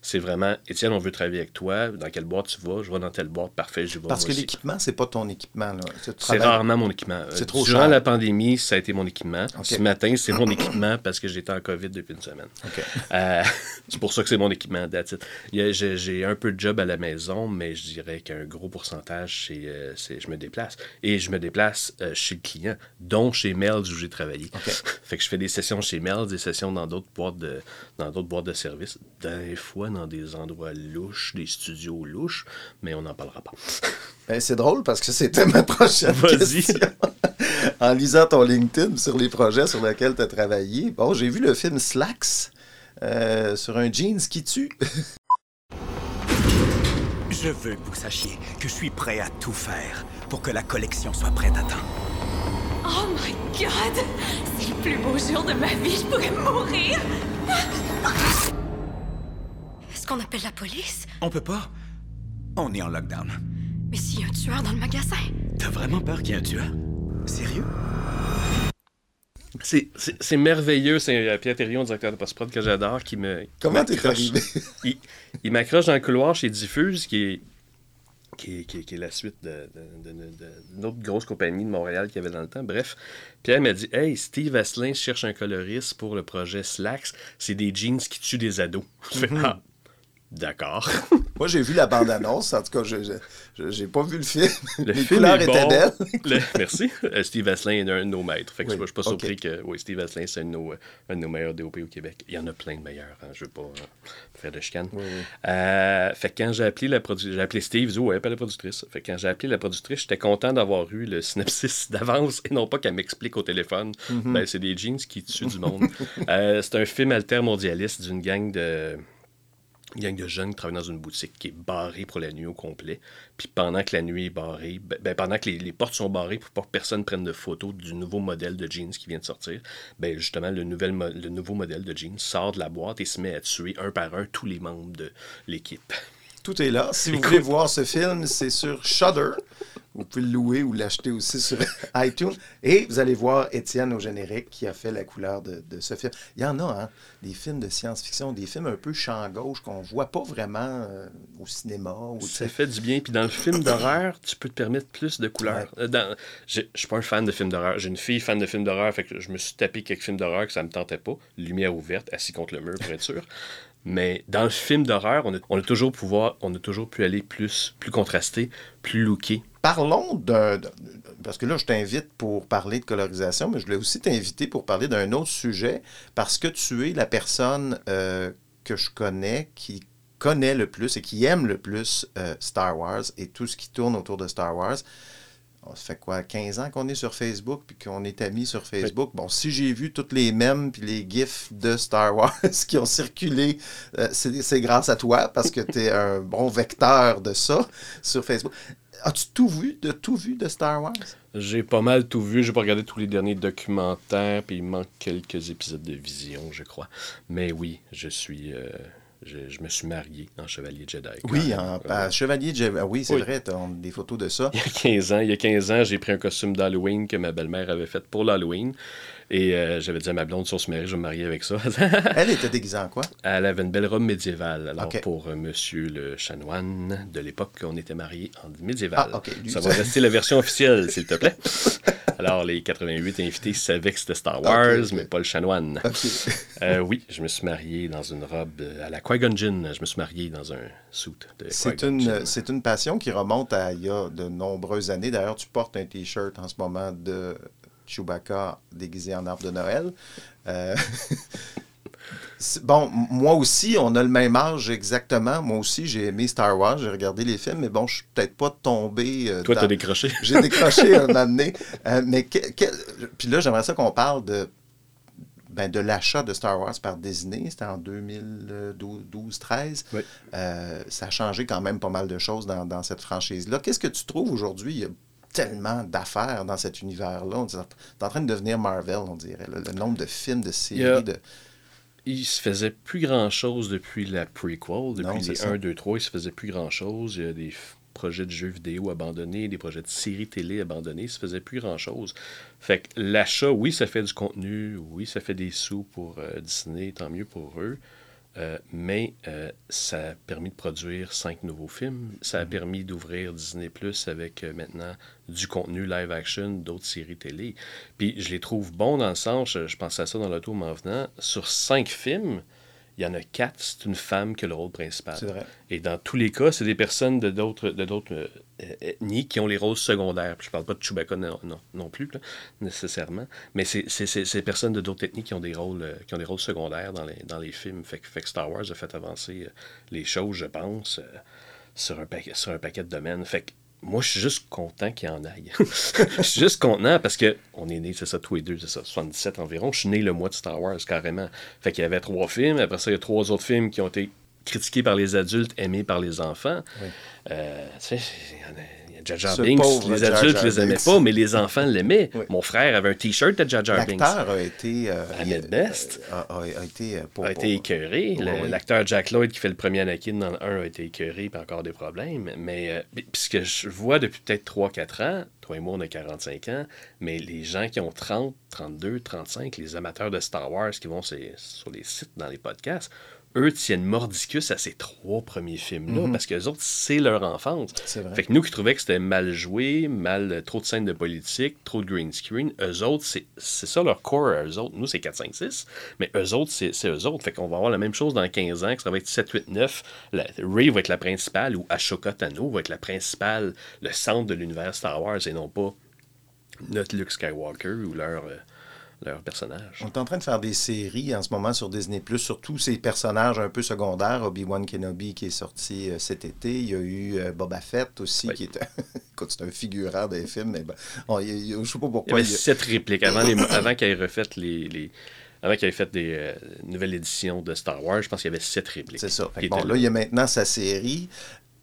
C'est- vraiment, Étienne, on veut travailler avec toi. Dans quelle boîte tu vas? Je vais dans telle boîte. Parfait, je vais. Parce que l'équipement, c'est pas ton équipement. C'est rarement mon équipement. C'est Euh, trop Durant cher. la pandémie, ça a été mon équipement. Ce matin, c'est mon équipement parce que j'étais en COVID depuis une semaine. Euh, c'est pour ça que c'est mon équipement, j'ai un peu de job à la maison, mais je dirais qu'un gros pourcentage, c'est euh, c'est- je me déplace. Et je me déplace euh, chez le client, dont chez Melds où j'ai travaillé. fait que je fais des sessions chez Melds, des sessions dans d'autres boîtes de dans d'autres boîtes de services, des fois dans des endroits louches, des studios louches, mais on n'en parlera pas. Ben, c'est drôle parce que c'était ma prochaine Vas-y. question. en lisant ton LinkedIn sur les projets sur lesquels tu as travaillé, bon, j'ai vu le film Slacks euh, sur un jeans qui tue. Je veux que vous sachiez que je suis prêt à tout faire pour que la collection soit prête à temps. Oh my god! C'est le plus beau jour de ma vie, je pourrais mourir! Est-ce qu'on appelle la police? On peut pas? On est en lockdown. Mais s'il y a un tueur dans le magasin? T'as vraiment peur qu'il y ait un tueur? Sérieux? C'est- merveilleux. C'est euh, Pierre Thérion, directeur de post-prod que j'adore, qui me. Comment t'es arrivé? Il, il m'accroche dans le couloir chez Diffuse, qui est, qui est, qui est- qui est la suite d'une autre grosse compagnie de Montréal qu'il y avait dans le temps. Bref, Pierre m'a dit Hey, Steve Asselin cherche un coloriste pour le projet Slacks. C'est des jeans qui tuent des ados. Je fais, Mhm. Ah, D'accord. Moi, j'ai vu la bande-annonce. En tout cas, je j'ai pas vu le film. Le les film couleurs est étaient bon. belles. Le- merci. Euh, Steve Asselin est un de nos maîtres. Fait que Oui, je suis pas surpris que oui, Steve Asselin, c'est un, de nos, euh, un de nos meilleurs DOP au Québec. Il y en a plein de meilleurs. hein. Je veux pas euh, faire de chicane. Euh, fait que quand j'ai appelé la productrice, j'ai appelé Steve, ouais, appelle la productrice. Fait que quand j'ai appelé la productrice, j'étais content d'avoir eu le synopsis d'avance et non pas qu'elle m'explique au téléphone. Mhm. Ben, c'est des jeans qui tuent du monde. C'est un film altermondialiste d'une gang de une gang de jeunes qui travaillent dans une boutique qui est barrée pour la nuit au complet. Puis pendant que la nuit est barrée, ben, ben, pendant que les, portes sont barrées pour que personne prenne de photos du nouveau modèle de jeans qui vient de sortir, ben justement, le nouveau modèle de jeans sort de la boîte et se met à tuer un par un tous les membres de l'équipe. Tout est là. Si vous Écoute. voulez voir ce film, c'est sur Shudder. Vous pouvez le louer ou l'acheter aussi sur iTunes. Et vous allez voir Étienne au générique qui a fait la couleur de, de ce film. Il y en a, hein, des films de science-fiction, des films un peu champ gauche qu'on voit pas vraiment euh, au cinéma. Ou, Ça fait du bien. Puis dans le film d'horreur, tu peux te permettre plus de couleurs. Euh, dans- Je je suis pas un fan de films d'horreur. J'ai une fille fan de films d'horreur, fait que je me suis tapé quelques films d'horreur que ça me tentait pas. Lumière ouverte, assis contre le mur pour être sûr. Mais dans le film d'horreur, on a, toujours pouvoir, on a toujours pu aller plus, plus contrasté, plus looké. Parlons d'un. d'un- Parce que là, je t'invite pour parler de colorisation, mais je voulais aussi t'inviter pour parler d'un autre sujet, parce que tu es la personne euh, que je connais qui connaît le plus et qui aime le plus euh, Star Wars et tout ce qui tourne autour de Star Wars. On se fait quoi, 15 ans qu'on est sur Facebook puis qu'on est amis sur Facebook? Bon, si j'ai vu toutes les mèmes puis les gifs de Star Wars qui ont circulé, euh, c'est c'est grâce à toi parce que tu es un bon vecteur de ça sur Facebook. As-tu tout vu, de tout vu de Star Wars? J'ai pas mal tout vu. J'ai pas regardé tous les derniers documentaires, puis il manque quelques épisodes de Vision, je crois. Mais oui, je suis, euh, je, je me suis marié en chevalier Jedi. Oui, en, à Chevalier de Jedi. Oui, c'est Oui. vrai, tu as des photos de ça. Il y a 15 ans, il y a 15 ans, j'ai pris un costume d'Halloween que ma belle-mère avait fait pour l'Halloween. Et euh, j'avais dit à ma blonde sur ce mari, je vais me marier avec ça. Elle était déguisée en quoi? Elle avait une belle robe médiévale. Alors, pour euh, monsieur le chanoine de l'époque, on était mariés en médiéval. Ah, ça va rester la version officielle, s'il te plaît. Alors, les 88 invités savaient que c'était Star Wars, mais pas le chanoine. Euh, oui, je me suis marié dans une robe euh, à la Qui-Gon Jinn. Je me suis marié dans un suit de C'est une, c'est une passion qui remonte à il y a de nombreuses années. D'ailleurs, tu portes un T-shirt en ce moment de Chewbacca déguisé en arbre de Noël. Euh, bon, moi aussi, on a le même âge exactement. Moi aussi, j'ai aimé Star Wars, j'ai regardé les films, mais bon, je suis peut-être pas tombé. euh, Toi, dans- t'as décroché. J'ai décroché un moment donné. Euh, mais que- que- puis là, j'aimerais ça qu'on parle de, ben, de l'achat de Star Wars par Disney. C'était en 2012-13. Oui. Ça a changé quand même pas mal de choses dans, dans cette franchise-là. Qu'est-ce que tu trouves aujourd'hui? Il y a tellement d'affaires dans cet univers-là. C'est en train de devenir Marvel, on dirait. là. Le nombre de films, de séries, Il y a- de... Il se faisait plus grand chose depuis la prequel, depuis Non, les ça. 1, 2, 3, il se faisait plus grand chose. Il y a des. projets de jeux vidéo abandonnés, des projets de séries télé abandonnés. Il se faisait plus grand-chose. Fait que l'achat, oui, ça fait du contenu, oui, ça fait des sous pour euh, Disney, tant mieux pour eux. Euh, mais euh, ça a permis de produire cinq nouveaux films. Ça a permis d'ouvrir Disney Plus avec euh, maintenant du contenu live action, d'autres séries télé. Puis je les trouve bons dans le sens, je, je pensais à ça dans l'auto en venant, sur cinq films, il y en a quatre, c'est une femme qui a le rôle principal. C'est vrai. Et dans tous les cas, c'est des personnes de d'autres de d'autres euh, ethnies qui ont les rôles secondaires. Puis je parle pas de Chewbacca non, non, non plus, là, nécessairement. Mais c'est des personnes de d'autres ethnies qui ont des rôles euh, qui ont des rôles secondaires dans les, dans les films. Fait, que- fait que Star Wars a fait avancer euh, les choses, je pense, euh, sur, un paquet, sur un paquet de domaines. Fait que moi, je suis juste content qu'il y en aille. je suis juste content parce que on est nés, c'est ça, tous les deux, c'est ça, 77 environ. Je suis né le mois de Star Wars, carrément. Fait qu'il y avait trois films. Après ça, il y a trois autres films qui ont été critiqués par les adultes, aimés par les enfants. Euh, tu sais, Jar Jar Binks, les adultes Jar les aimaient pas, mais les enfants l'aimaient. Oui. Mon frère avait un T-shirt de Jar Jar Binks. L'acteur a été. euh, Ahmed Best. A, a- a été. euh, pour- a été écœuré. Oui. L'acteur Jack Lloyd qui fait le premier Anakin dans le 1 a été écœuré puis encore des problèmes. Mais euh, puis ce que je vois depuis peut-être 3-4 ans, toi et moi on a 45 ans, mais les gens qui ont 30, 32, 35, les amateurs de Star Wars qui vont sur les sites, dans les podcasts, eux tiennent mordicus à ces trois premiers films-là Mhm. parce que les autres, c'est leur enfance. C'est vrai. Fait que nous qui trouvions que c'était mal joué, mal, trop de scènes de politique, trop de green screen, eux autres, c'est ça leur core à eux autres. Nous, c'est 4, 5, 6, mais eux autres, c'est c'est eux autres. Fait qu'on va avoir la même chose dans 15 ans, que ça va être 7, 8, 9. La, Ray va être la principale ou Ashoka Tano va être la principale, le centre de l'univers Star Wars et non pas notre Luke Skywalker ou leur, euh, On est en train de faire des séries en ce moment sur Disney Plus sur tous ces personnages un peu secondaires. Obi-Wan Kenobi qui est sorti euh, cet été. Il y a eu euh, Boba Fett aussi qui est. Écoute, c'est un figurant des films, mais ben, on- il- il- je sais pas Il y pourquoi. avait il y a- sept répliques avant, les, avant qu'il ait refait les. les- avant qu'il fait des euh, nouvelles éditions de Star Wars, je pense qu'il y avait sept répliques. C'est ça. Bon, là, il y a maintenant sa série.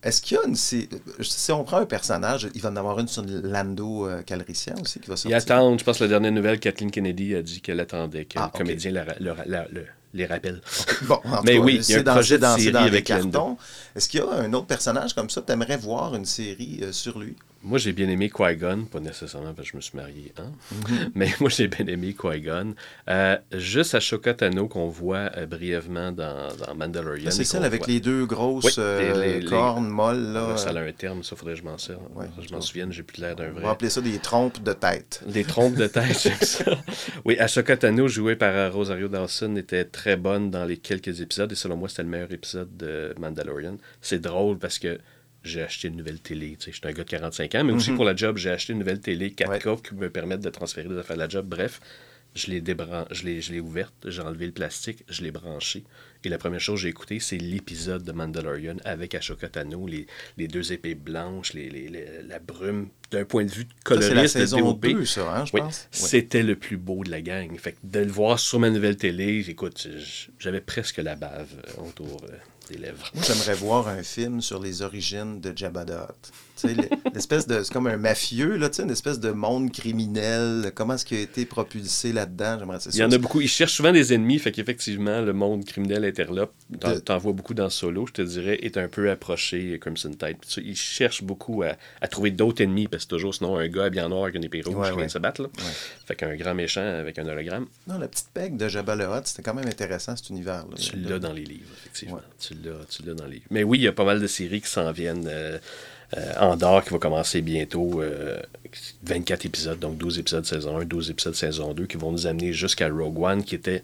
Est-ce qu'il y a une. sé- Si on prend un personnage, il va en avoir une sur Lando euh, Calrissian aussi qui va sortir? attendent, je pense que la dernière nouvelle, Kathleen Kennedy a dit qu'elle attendait que Ah, le comédien la- la- les rappelle. Bon, en Mais cas, oui, il y a c'est un dans- projet de série dans avec Lando. cartons. Est-ce qu'il y a un autre personnage comme ça? Que tu aimerais voir une série euh, sur lui? Moi, j'ai bien aimé Qui-Gon, pas nécessairement parce que je me suis marié, hein? Mhm. mais moi, j'ai bien aimé Qui-Gon. Euh, juste Ashoka Tano qu'on voit euh, brièvement dans, dans Mandalorian. Ah, c'est celle avec voit- les deux grosses Oui, euh, les- les- cornes molles. Là. Ça a un terme, ça, faudrait que je m'en serve. je m'en souvienne, j'ai plus l'air d'un On vrai. va appeler ça des trompes de tête. Des trompes de tête, j'aime ça. Oui, Ashoka Tano, jouée par Rosario Dawson, était très bonne dans les quelques épisodes et selon moi, c'était le meilleur épisode de Mandalorian. C'est drôle parce que j'ai acheté une nouvelle télé. Tu sais, j'étais un gars de 45 ans, mais aussi Mhm. pour la job, j'ai acheté une nouvelle télé 4K qui me permettent de transférer des affaires de la job. Bref, je l'ai débran... je l'ai, je l'ai ouverte, j'ai enlevé le plastique, je l'ai branché. Et la première chose que j'ai écouté, c'est l'épisode de Mandalorian avec Ashoka Tano, les, les deux épées blanches, les, les- les- la brume, d'un point de vue coloriste, saison développé. 2, ça, hein, je Oui. C'était le plus beau de la gang. Fait que de le voir sur ma nouvelle télé, écoute, j'avais presque la bave euh, autour euh, j'aimerais voir un film sur les origines de Jabba the. L'espèce de. C'est comme un mafieux, là, tu sais, une espèce de monde criminel. Comment est-ce qu'il a été propulsé là-dedans? J'aimerais Il y en a beaucoup. Ils cherchent souvent des ennemis, fait qu'effectivement, le monde criminel interlope. T'en, De- vois beaucoup dans Solo, je te dirais, est un peu approché Crimson Tide. Ils cherchent beaucoup à, à trouver d'autres ennemis, parce que toujours sinon un gars bien noir avec une épée rouge Ouais, qui vient de se battre. Là. Fait qu'un grand méchant avec un hologramme. Non, la petite peg de Jabba Hutt, c'était quand même intéressant, cet univers-là. Tu l'as dans les livres, effectivement. Tu, l'as, tu l'as dans les livres. Mais oui, il y a pas mal de séries qui s'en viennent. Euh, Andorre qui va commencer bientôt, euh, 24 épisodes, donc 12 épisodes saison 1, 12 épisodes saison 2, qui vont nous amener jusqu'à Rogue One, qui était,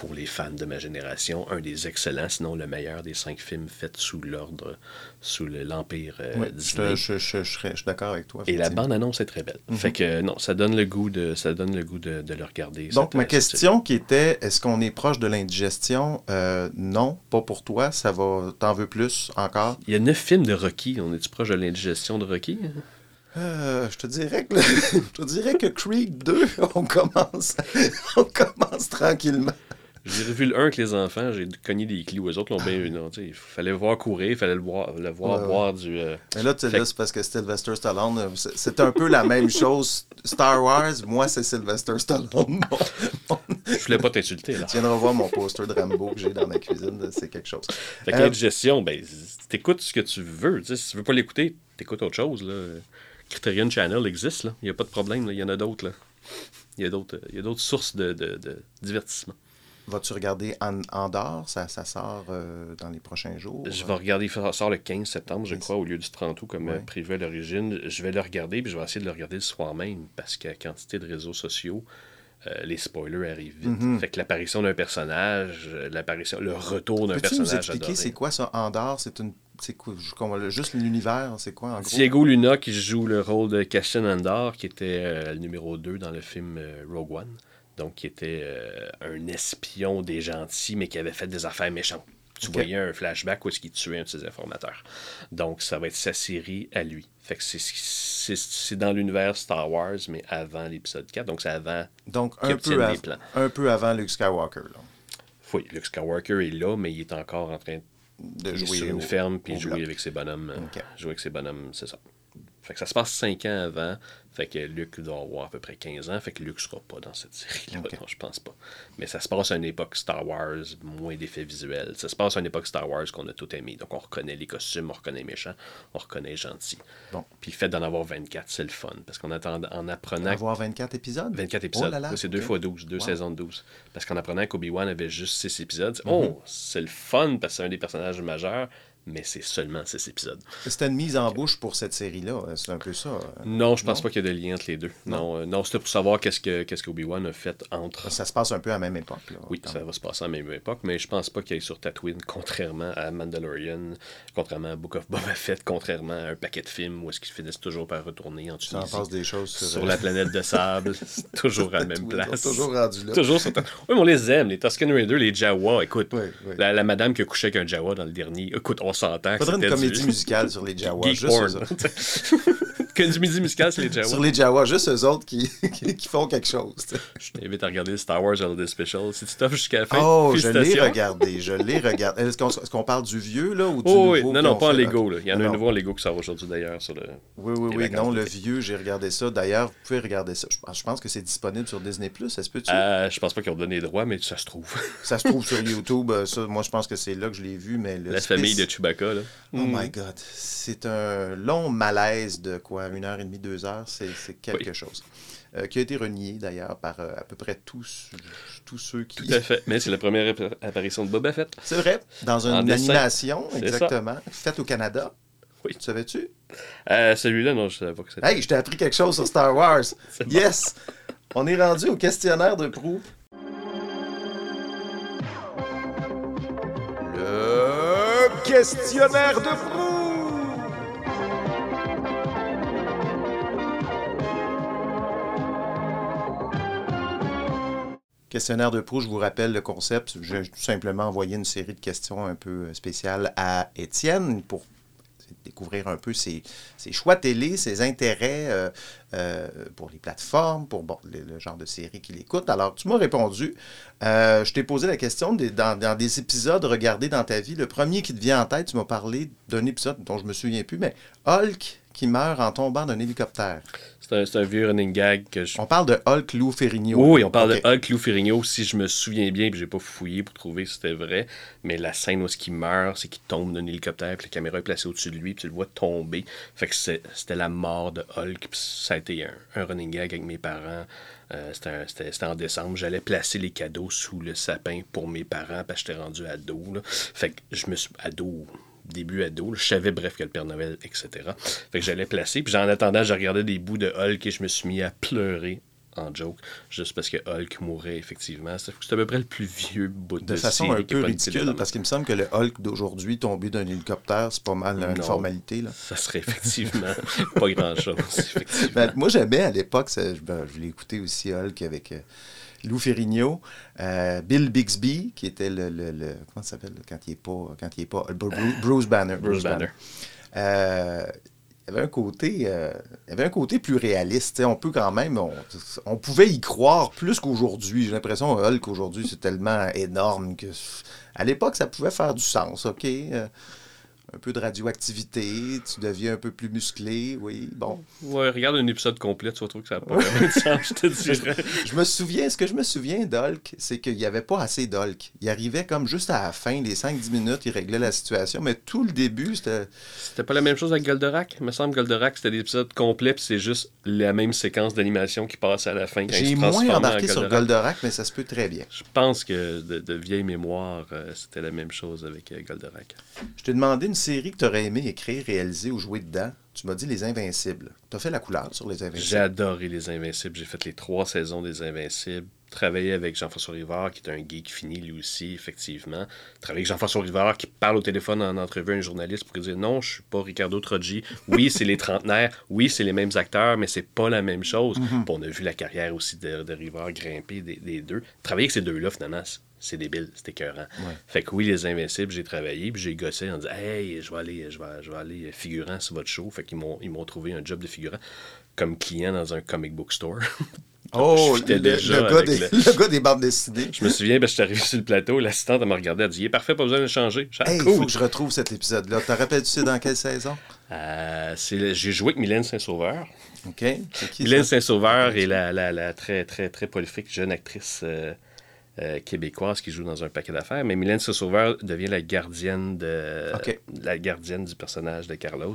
pour les fans de ma génération, un des excellents, sinon le meilleur des cinq films faits sous l'ordre, sous le- l'Empire euh, Oui, je, Disney. je- je- je serais- je suis d'accord avec toi. Et la bande-annonce est très belle. Mhm. Fait que non, ça donne le goût de, ça donne le goût de, de le regarder. Donc, ma question qui était est-ce qu'on est proche de l'indigestion? Euh, Non, pas pour toi. Ça va. T'en veux plus encore? Il y a neuf films de Rocky. On est-tu proche de l'indigestion de Rocky? Euh, je te dirais que le- je te dirais que Creed 2, on commence, on commence tranquillement. J'ai revu le 1 avec les enfants, j'ai cogné des clous. Eux autres l'ont bien eu. non, Il fallait le voir courir, il fallait le voir, le voir Ouais, ouais. boire du. euh, Mais là, tu sais, Fait là, c'est parce que Sylvester Stallone, euh, c'est- un peu la même chose. Star Wars, moi, c'est Sylvester Stallone. Je voulais pas t'insulter, là. tu viendras voir mon poster de Rambo que j'ai dans ma cuisine, c'est quelque chose. Fait que Euh, l'indigestion, ben, t'écoutes ce que tu veux. Si tu veux pas l'écouter, t'écoutes autre chose. Là. Criterion Channel existe, là. Il n'y a pas de problème, il y en a d'autres. là. Il y a d'autres il y a d'autres sources de, de- de divertissement. Vas-tu regarder en, Andorre? Ça, ça sort euh, dans les prochains jours. Je vais regarder, ça sort le 15 septembre, je 15. crois, au lieu du 30 août, comme euh, Ouais. prévu à l'origine. Je vais le regarder, puis je vais essayer de le regarder le soir même, parce qu'à quantité de réseaux sociaux, euh, les spoilers arrivent vite. Mhm. Fait que l'apparition d'un personnage, euh, l'apparition, le retour d'un Peux-tu nous personnage expliquer c'est quoi ça, Andorre? C'est une... C'est quoi? Juste l'univers, c'est quoi en gros? Diego Luna qui joue le rôle de Cassian Andor, qui était euh, le numéro 2 dans le film euh, Rogue One. Donc, qui était euh, un espion des gentils, mais qui avait fait des affaires méchantes. Tu voyais un flashback où est-ce qu'il tuait un de ses informateurs. Donc, ça va être sa série à lui. Fait que c'est- dans l'univers Star Wars, mais avant l'épisode 4. Donc, c'est avant Donc, un peu, les av- plans. un peu avant Luke Skywalker. Là. Oui, Luke Skywalker est là, mais il est encore en train De jouer sur une au- ferme puis jouer bloc. avec ses bonhommes. euh. Jouer avec ses bonhommes, c'est ça. Fait que ça se passe 5 ans avant. Fait que Luke doit avoir à peu près 15 ans. Fait que Luke sera pas dans cette série-là. Non, je pense pas. Mais ça se passe à une époque Star Wars, moins d'effets visuels. Ça se passe à une époque Star Wars qu'on a tout aimé. Donc on reconnaît les costumes, on reconnaît les méchants, on reconnaît les gentils. Bon. Puis le fait d'en avoir 24, c'est le fun. Parce qu'en attend- en apprenant. Avoir 24 épisodes? 24 Oh épisodes. Oui, c'est deux ok. fois 12, deux Wow. saisons de 12. Parce qu'en apprenant qu'Obi-Wan avait juste 6 épisodes, Mhm. oh, c'est le fun parce que c'est un des personnages majeurs, mais c'est seulement 6 épisodes. C'était une mise en bouche pour cette série-là. euh, C'est un peu ça. euh. Non, je pense Non? pas qu'il y ait de lien entre les deux. Non, euh, non c'était pour savoir qu'est-ce que, qu'est-ce qu'Obi-Wan a fait entre. Ça se passe un peu à la même époque. Là, Oui, ça même. va se passer à la même époque, mais je pense pas qu'il aille sur Tatooine, contrairement à Mandalorian, contrairement à Book of Boba Fett, contrairement à un paquet de films où est-ce qu'ils finissent toujours par retourner en Ça en Tunisie. passe des choses sur, sur euh, la planète de sable, toujours à la même place. toujours rendu là. Toujours sur Oui, mais on les aime, les Tusken Raiders, les Jawa. Écoute, Oui, oui. La, la madame qui a couché avec un Jawa dans le dernier, écoute, on s'entend. que Faudrait une comédie du- musicale sur les Jawas. Geek juste porn. eux autres. que du midi musical, c'est les Jawa. Sur les Jawas, juste eux autres qui, qui, font quelque chose. tu. Je t'invite à regarder Star Wars Holiday Special. Si tu t'offres jusqu'à la fin, Oh, je l'ai regardé, je l'ai regardé. Est-ce qu'on est-ce parle du vieux, là, ou du Oh, oui, nouveau non, qu'ils non, ont pas en? Lego. Là. Il y en a Non, un non. nouveau en Lego qui sort aujourd'hui d'ailleurs sur le. Oui, oui, oui. Non, le vieux, j'ai regardé ça. D'ailleurs, vous pouvez regarder ça. Je pense, que c'est disponible sur Disney+. Ça se peut-tu? Euh, je pense pas qu'ils ont donné les droits, mais ça se trouve. Ça se trouve sur YouTube. euh, Ça, moi, je pense que c'est là que je l'ai vu. Mais le La famille de Chewbacca, là. Oh my God. C'est un long malaise de quoi Une heure et demie, deux heures. C'est quelque Oui. chose. Euh, qui a été renié, d'ailleurs, par euh, à peu près tous, tous ceux qui... Tout à fait. Mais c'est la première app- apparition de Boba Fett. C'est vrai, dans une animation, exactement, faite au Canada. Oui. Tu savais-tu? Euh, Celui-là, non, je savais pas que c'était. Hey, je t'ai appris quelque chose sur Star Wars. Bon. Yes! On est rendu au questionnaire de proue. Le questionnaire de proue! Questionnaire de proue, je vous rappelle le concept. J'ai tout simplement envoyé une série de questions un peu euh, spéciales à Étienne pour découvrir un peu ses, choix télé, ses intérêts euh, euh, pour les plateformes, pour bon, le, genre de série qu'il écoute. Alors, tu m'as répondu. Je t'ai posé la question dans des épisodes regardés dans ta vie. Le premier qui te vient en tête, tu m'as parlé d'un épisode dont je me souviens plus, mais Hulk qui meurt en tombant d'un hélicoptère. C'est un, vieux running gag que je. On parle de Hulk Lou Ferrigno. Oui, oui, on parle de Hulk Lou Ferrigno, si je me souviens bien, puis j'ai pas fouillé pour trouver si c'était vrai, mais la scène où ce qu'il meurt, c'est qu'il tombe d'un hélicoptère, puis la caméra est placée au-dessus de lui, puis tu le vois tomber. Fait que c'était la mort de Hulk, puis ça a été un, un running gag avec mes parents. Euh, c'était en décembre, j'allais placer les cadeaux sous le sapin pour mes parents, parce que j'étais rendu ado. là. Fait que je me suis. ado début ado, je savais bref que le Père Noël, etc. Fait que j'allais placer, puis en attendant, je regardais des bouts de Hulk et je me suis mis à pleurer en joke, juste parce que Hulk mourait effectivement. C'est à peu près le plus vieux bout de, De façon série un peu ridicule, parce qu'il me semble que le Hulk d'aujourd'hui tombé d'un hélicoptère, c'est pas mal une Non. formalité. Là. Ça serait effectivement pas grand-chose. Ben, moi, j'aimais à l'époque, ben, je l'ai écouté aussi, Hulk, avec euh, Lou Ferrigno, euh, Bill Bixby, qui était le. le- le- comment ça s'appelle quand il est pas. Quand il est pas Bruce, Bruce Banner. Bruce Banner. Euh, il y avait un côté, euh, il y avait un côté plus réaliste. On peut quand même, on, on pouvait y croire plus qu'aujourd'hui. J'ai l'impression que Hulk aujourd'hui, c'est tellement énorme que à l'époque, ça pouvait faire du sens, OK? Un peu de radioactivité, tu deviens un peu plus musclé, oui, bon. Ouais, regarde un épisode complet, tu vas trouver que ça n'a pas vraiment de sens, je te dirais. Je me souviens, ce que je me souviens d'Hulk, c'est qu'il n'y avait pas assez d'Hulk. Il arrivait comme juste à la fin, les 5-10 minutes, il réglait la situation, mais tout le début, c'était... C'était pas la même chose avec Goldorak? Il me semble que Goldorak, c'était des épisodes complets, puis c'est juste la même séquence d'animation qui passe à la fin. J'ai moins embarqué sur Goldorak, mais ça se peut très bien. Je pense que de, de vieille mémoire, euh, c'était la même chose avec euh, Goldorak. Je t'ai demandé une série que tu aurais aimé écrire, réaliser ou jouer dedans. Tu m'as dit Les Invincibles. Tu as fait la couleur sur Les J'ai Invincibles. adoré Les Invincibles. J'ai fait les trois saisons des Invincibles. Travaillé avec Jean-François Rivard, qui est un geek fini lui aussi, effectivement. Travaillé avec Jean-François Rivard, qui parle au téléphone en entrevue à un journaliste pour dire Non, je suis pas Ricardo Troggi. Oui, c'est les trentenaires. Oui, c'est les mêmes acteurs, mais c'est pas la même chose. Mhm. Puis on a vu la carrière aussi de, de Rivard grimper des, des deux. Travailler avec ces deux-là, finalement, c'est- débile, c'est écœurant. Fait que oui, les Invincibles, j'ai travaillé, puis j'ai gossé en disant Hey, je vais aller, je vais, je vais aller figurant sur votre show. Fait qu'ils m'ont, ils m'ont trouvé un job de figurant comme client dans un comic book store. Oh, le, gars des, le- le gars des bandes dessinées. Je me souviens, ben, je suis arrivé sur le plateau, l'assistante m'a regardé, elle a dit Il est parfait, pas besoin de changer. Hey, il Ah, cool. faut que je retrouve cet épisode-là. Te rappelles-tu c'est dans quelle saison? Euh, J'ai joué avec Mylène Saint-Sauveur. OK. C'est qui, Mylène? Saint-Sauveur est la, la, la très, très, très prolifique jeune actrice euh, euh, québécoise qui joue dans un paquet d'affaires. Mais Mylène Saint-Sauveur devient la gardienne, de, la gardienne du personnage de Carlos.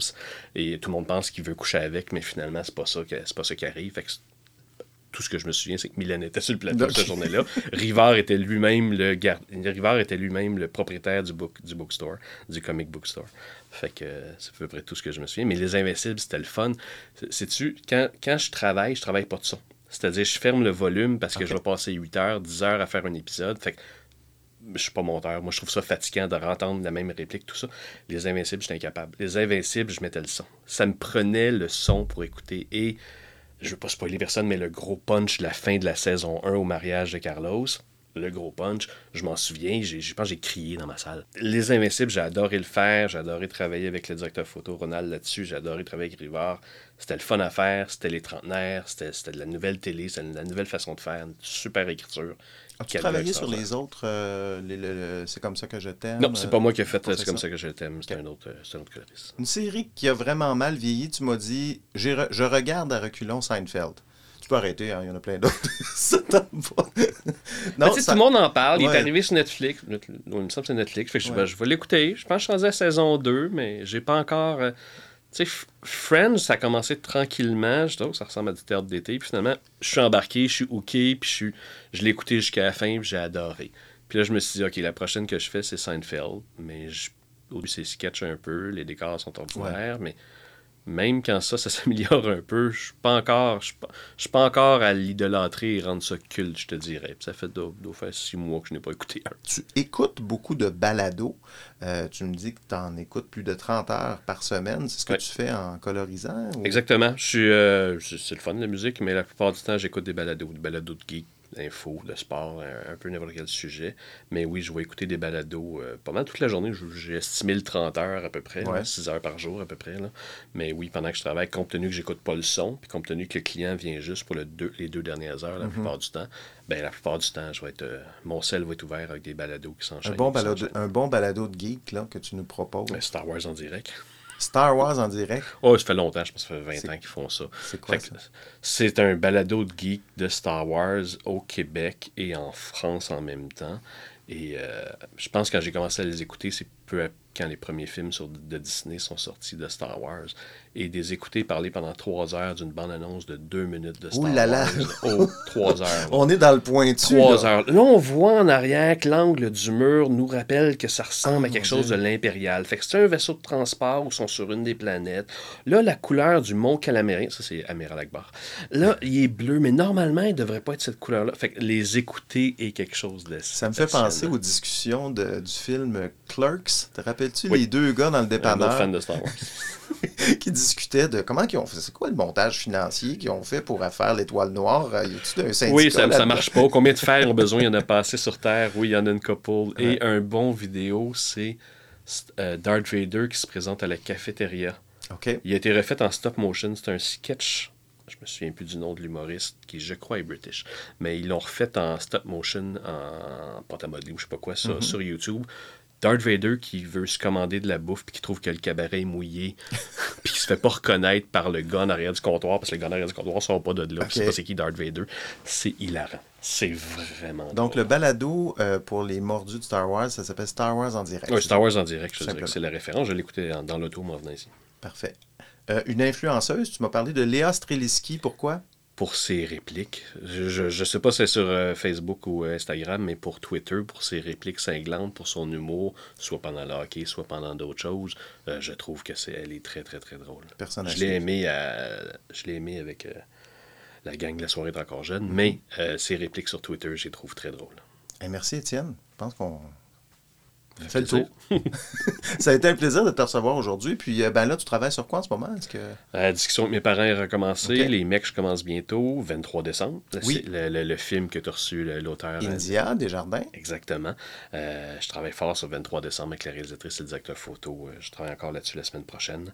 Et tout le monde pense qu'il veut coucher avec, mais finalement, c'est pas ça, que- c'est pas ça qui arrive. Fait que c'est- tout ce que je me souviens, c'est que Mylène était sur le plateau cette journée-là. Rivard était lui-même le gar- Rivard était lui-même le propriétaire du book du bookstore, du comic book store. Fait que euh, c'est à peu près tout ce que je me souviens. Mais les Invincibles, c'était le fun. C'est- Sais-tu, quand, quand je travaille, je travaille pas de son. C'est-à-dire, je ferme le volume parce que je vais passer 8 heures, 10 heures à faire un épisode. Fait que je suis pas monteur. Moi, je trouve ça fatigant de entendre la même réplique, tout ça. Les Invincibles, j'étais incapable. Les Invincibles, je mettais le son. Ça me prenait le son pour écouter. Et, je veux pas spoiler personne, mais le gros punch de la fin de la saison 1 au mariage de Carlos, le gros punch, je m'en souviens, j'ai- je pense que j'ai crié dans ma salle. Les Invincibles, j'ai adoré le faire, j'ai adoré travailler avec le directeur photo Ronald là-dessus, j'ai adoré travailler avec Rivard. C'était le fun à faire, c'était les trentenaires, c'était de la nouvelle télé, c'était de la nouvelle façon de faire, une super écriture. As-tu travaillé sur les autres euh, les- le- le- C'est comme ça que je t'aime? non, c'est pas moi qui ai fait euh, C'est comme ça que je t'aime. C'est un autre, un autre coloriste. Une série qui a vraiment mal vieilli, tu m'as dit re- je regarde à reculons Seinfeld. Tu peux arrêter, hein, il y en a plein d'autres. ça tente pas. Ça- tout le monde en parle. Il est arrivé sur Netflix. Net- Il me semble que c'est Netflix. Fait que je, Ouais. ben, je vais l'écouter. Je pense que je suis rendu à saison 2, mais j'ai pas encore. euh, sais, Friends, ça a commencé tranquillement. Je trouve que ça ressemble à du théâtre d'été. Puis finalement, je suis embarqué, je suis hooké, puis je, suis- je l'ai écouté jusqu'à la fin, puis j'ai adoré. Puis là, je me suis dit, OK, la prochaine que je fais, c'est Seinfeld. Mais je- au début, c'est sketch un peu. Les décors sont ordinaires, mais même quand ça, ça s'améliore un peu, je suis pas encore, je suis pas, encore à l'idolâtrer et rendre ça culte, je te dirais. Puis ça fait faire six mois que je n'ai pas écouté un. Tu écoutes beaucoup de balados. Euh, tu me dis que tu en écoutes plus de 30 heures par semaine. C'est ce que Ouais. tu fais en colorisant? ou- Exactement. Je suis, euh, c'est le fun la musique, mais la plupart du temps, j'écoute des balados, des balados de geek, d'infos, de sport, un, un peu n'importe quel sujet. Mais oui, je vais écouter des balados euh, pas mal toute la journée. J'ai estimé le 30 heures à peu près, Ouais. 6 heures par jour à peu près. Là. Mais oui, pendant que je travaille, compte tenu que j'écoute pas le son, puis compte tenu que le client vient juste pour le deux, les deux dernières heures la Mhm. plupart du temps, ben la plupart du temps, je vais être, euh, mon sel va être ouvert avec des balados qui s'enchaînent. Un bon, balado, un bon balado de geek là, que tu nous proposes. Ben, Star Wars en direct. Star Wars en direct? Oh, ça fait longtemps, je pense que ça fait 20 C'est- ans qu'ils font ça. c'est quoi Fait ça? C'est un balado de geek de Star Wars au Québec et en France en même temps. Et euh, je pense que quand j'ai commencé à les écouter, c'est peu à- quand les premiers films sur, de Disney sont sortis de Star Wars. Et des écouter parler pendant trois heures d'une bande-annonce de deux minutes de Star Ouh là là. Wars. Oh, trois heures. là. On est dans le pointu. Trois là. heures. Là, on voit en arrière que l'angle du mur nous rappelle que ça ressemble Ah, à quelque mon chose de l'impérial. Fait que c'est un vaisseau de transport où ils sont sur une des planètes. Là, la couleur du mont Calamérien, ça c'est Amiral Akbar. Là, il est bleu, mais normalement, il devrait pas être cette couleur-là. Fait que les écouter est quelque chose de Ça me fait penser aux discussions de- du film Clerks. Te rappelles-tu Oui. les deux gars dans le Un autre dépanneur? fan de Star Wars. qui discutaient de comment ils ont fait, c'est quoi le montage financier qu'ils ont fait pour faire l'étoile noire? Euh, Y a-tu un syndicat Oui, ça, ça marche pas. Combien de fer ont besoin? Il y en a pas assez sur Terre? Oui, il y en a une couple. Et un bon vidéo, c'est euh, Darth Vader qui se présente à la cafétéria. Il a été refait en stop motion. C'est un sketch. Je me souviens plus du nom de l'humoriste, qui je crois est british. Mais ils l'ont refait en stop motion, en pâte à modeler ou je sais pas quoi, sur, Mhm. sur YouTube. Darth Vader qui veut se commander de la bouffe puis qui trouve que le cabaret est mouillé puis qui se fait pas reconnaître par le gars en arrière du comptoir parce que les gars en arrière du comptoir sont pas de là. Ok. puis C'est pas c'est qui Darth Vader. C'est hilarant. C'est vraiment Donc, drôle. le balado euh, pour les mordus de Star Wars, ça s'appelle Star Wars en direct. Ouais, Star Wars en direct, je dirais que c'est la référence. Je l'écoutais dans, dans l'auto, moi, en venant ici. Parfait. Euh, une influenceuse, tu m'as parlé de Léa Streliski. Pourquoi? Pour ses répliques. Je, je sais pas si c'est sur euh, Facebook ou euh, Instagram, mais pour Twitter, pour ses répliques cinglantes, pour son humour, soit pendant le hockey, soit pendant d'autres choses, euh, je trouve que c'est elle est très, très, très drôle. Personnage Je l'ai aimé, je l'ai aimé avec la gang de la soirée est encore Mm-hmm. jeune, mais euh, ses répliques sur Twitter, je les trouve très drôles. Merci, Étienne. Je pense qu'on Ça fait le tour. ça a été un plaisir de te recevoir aujourd'hui. Puis, euh, ben là, tu travailles sur quoi en ce moment? Est-ce que... La discussion avec mes parents est recommencée. Les mecs, je commence bientôt, 23 décembre. Oui. C'est Le, le- le film que tu as reçu, l'auteur. euh, India, Desjardins. Exactement. Euh, je travaille fort sur 23 décembre avec la réalisatrice et le directeur photo. Euh, je travaille encore là-dessus la semaine prochaine.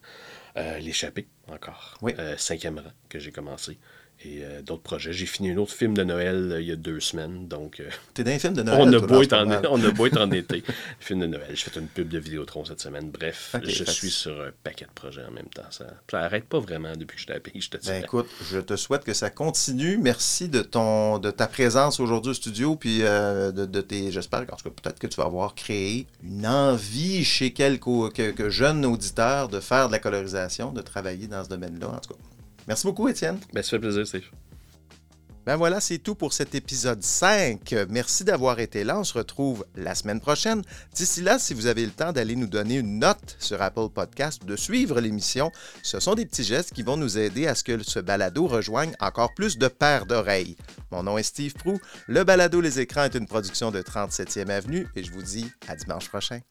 Euh, L'échappée, encore. Oui. Euh, cinquième rang que j'ai commencé. Et euh, d'autres projets. J'ai fini un autre film de Noël euh, il y a deux semaines. Donc, euh, T'es dans un film de Noël. on, a beau être en ce en, moment. on a beau être en été. Film de Noël. J'ai fait une pub de Vidéotron cette semaine. Bref, je fait suis sur un paquet de projets en même temps. Ça, ça arrête pas vraiment depuis que je suis à la pays, je te Ben dis. écoute, je te souhaite que ça continue. Merci de ton de ta présence aujourd'hui au studio, puis euh, de, de tes. J'espère qu'en tout cas, peut-être que tu vas avoir créé une envie chez quelques, quelques jeunes auditeurs de faire de la colorisation, de travailler dans ce domaine-là. En tout cas, merci beaucoup, Étienne. Ben, ça fait plaisir, Steve. Ben voilà, c'est tout pour cet épisode 5. Merci d'avoir été là. On se retrouve la semaine prochaine. D'ici là, si vous avez le temps d'aller nous donner une note sur Apple Podcast de suivre l'émission, ce sont des petits gestes qui vont nous aider à ce que ce balado rejoigne encore plus de paires d'oreilles. Mon nom est Steve Prou. Le balado Les Écrans est une production de 37e Avenue et je vous dis à dimanche prochain.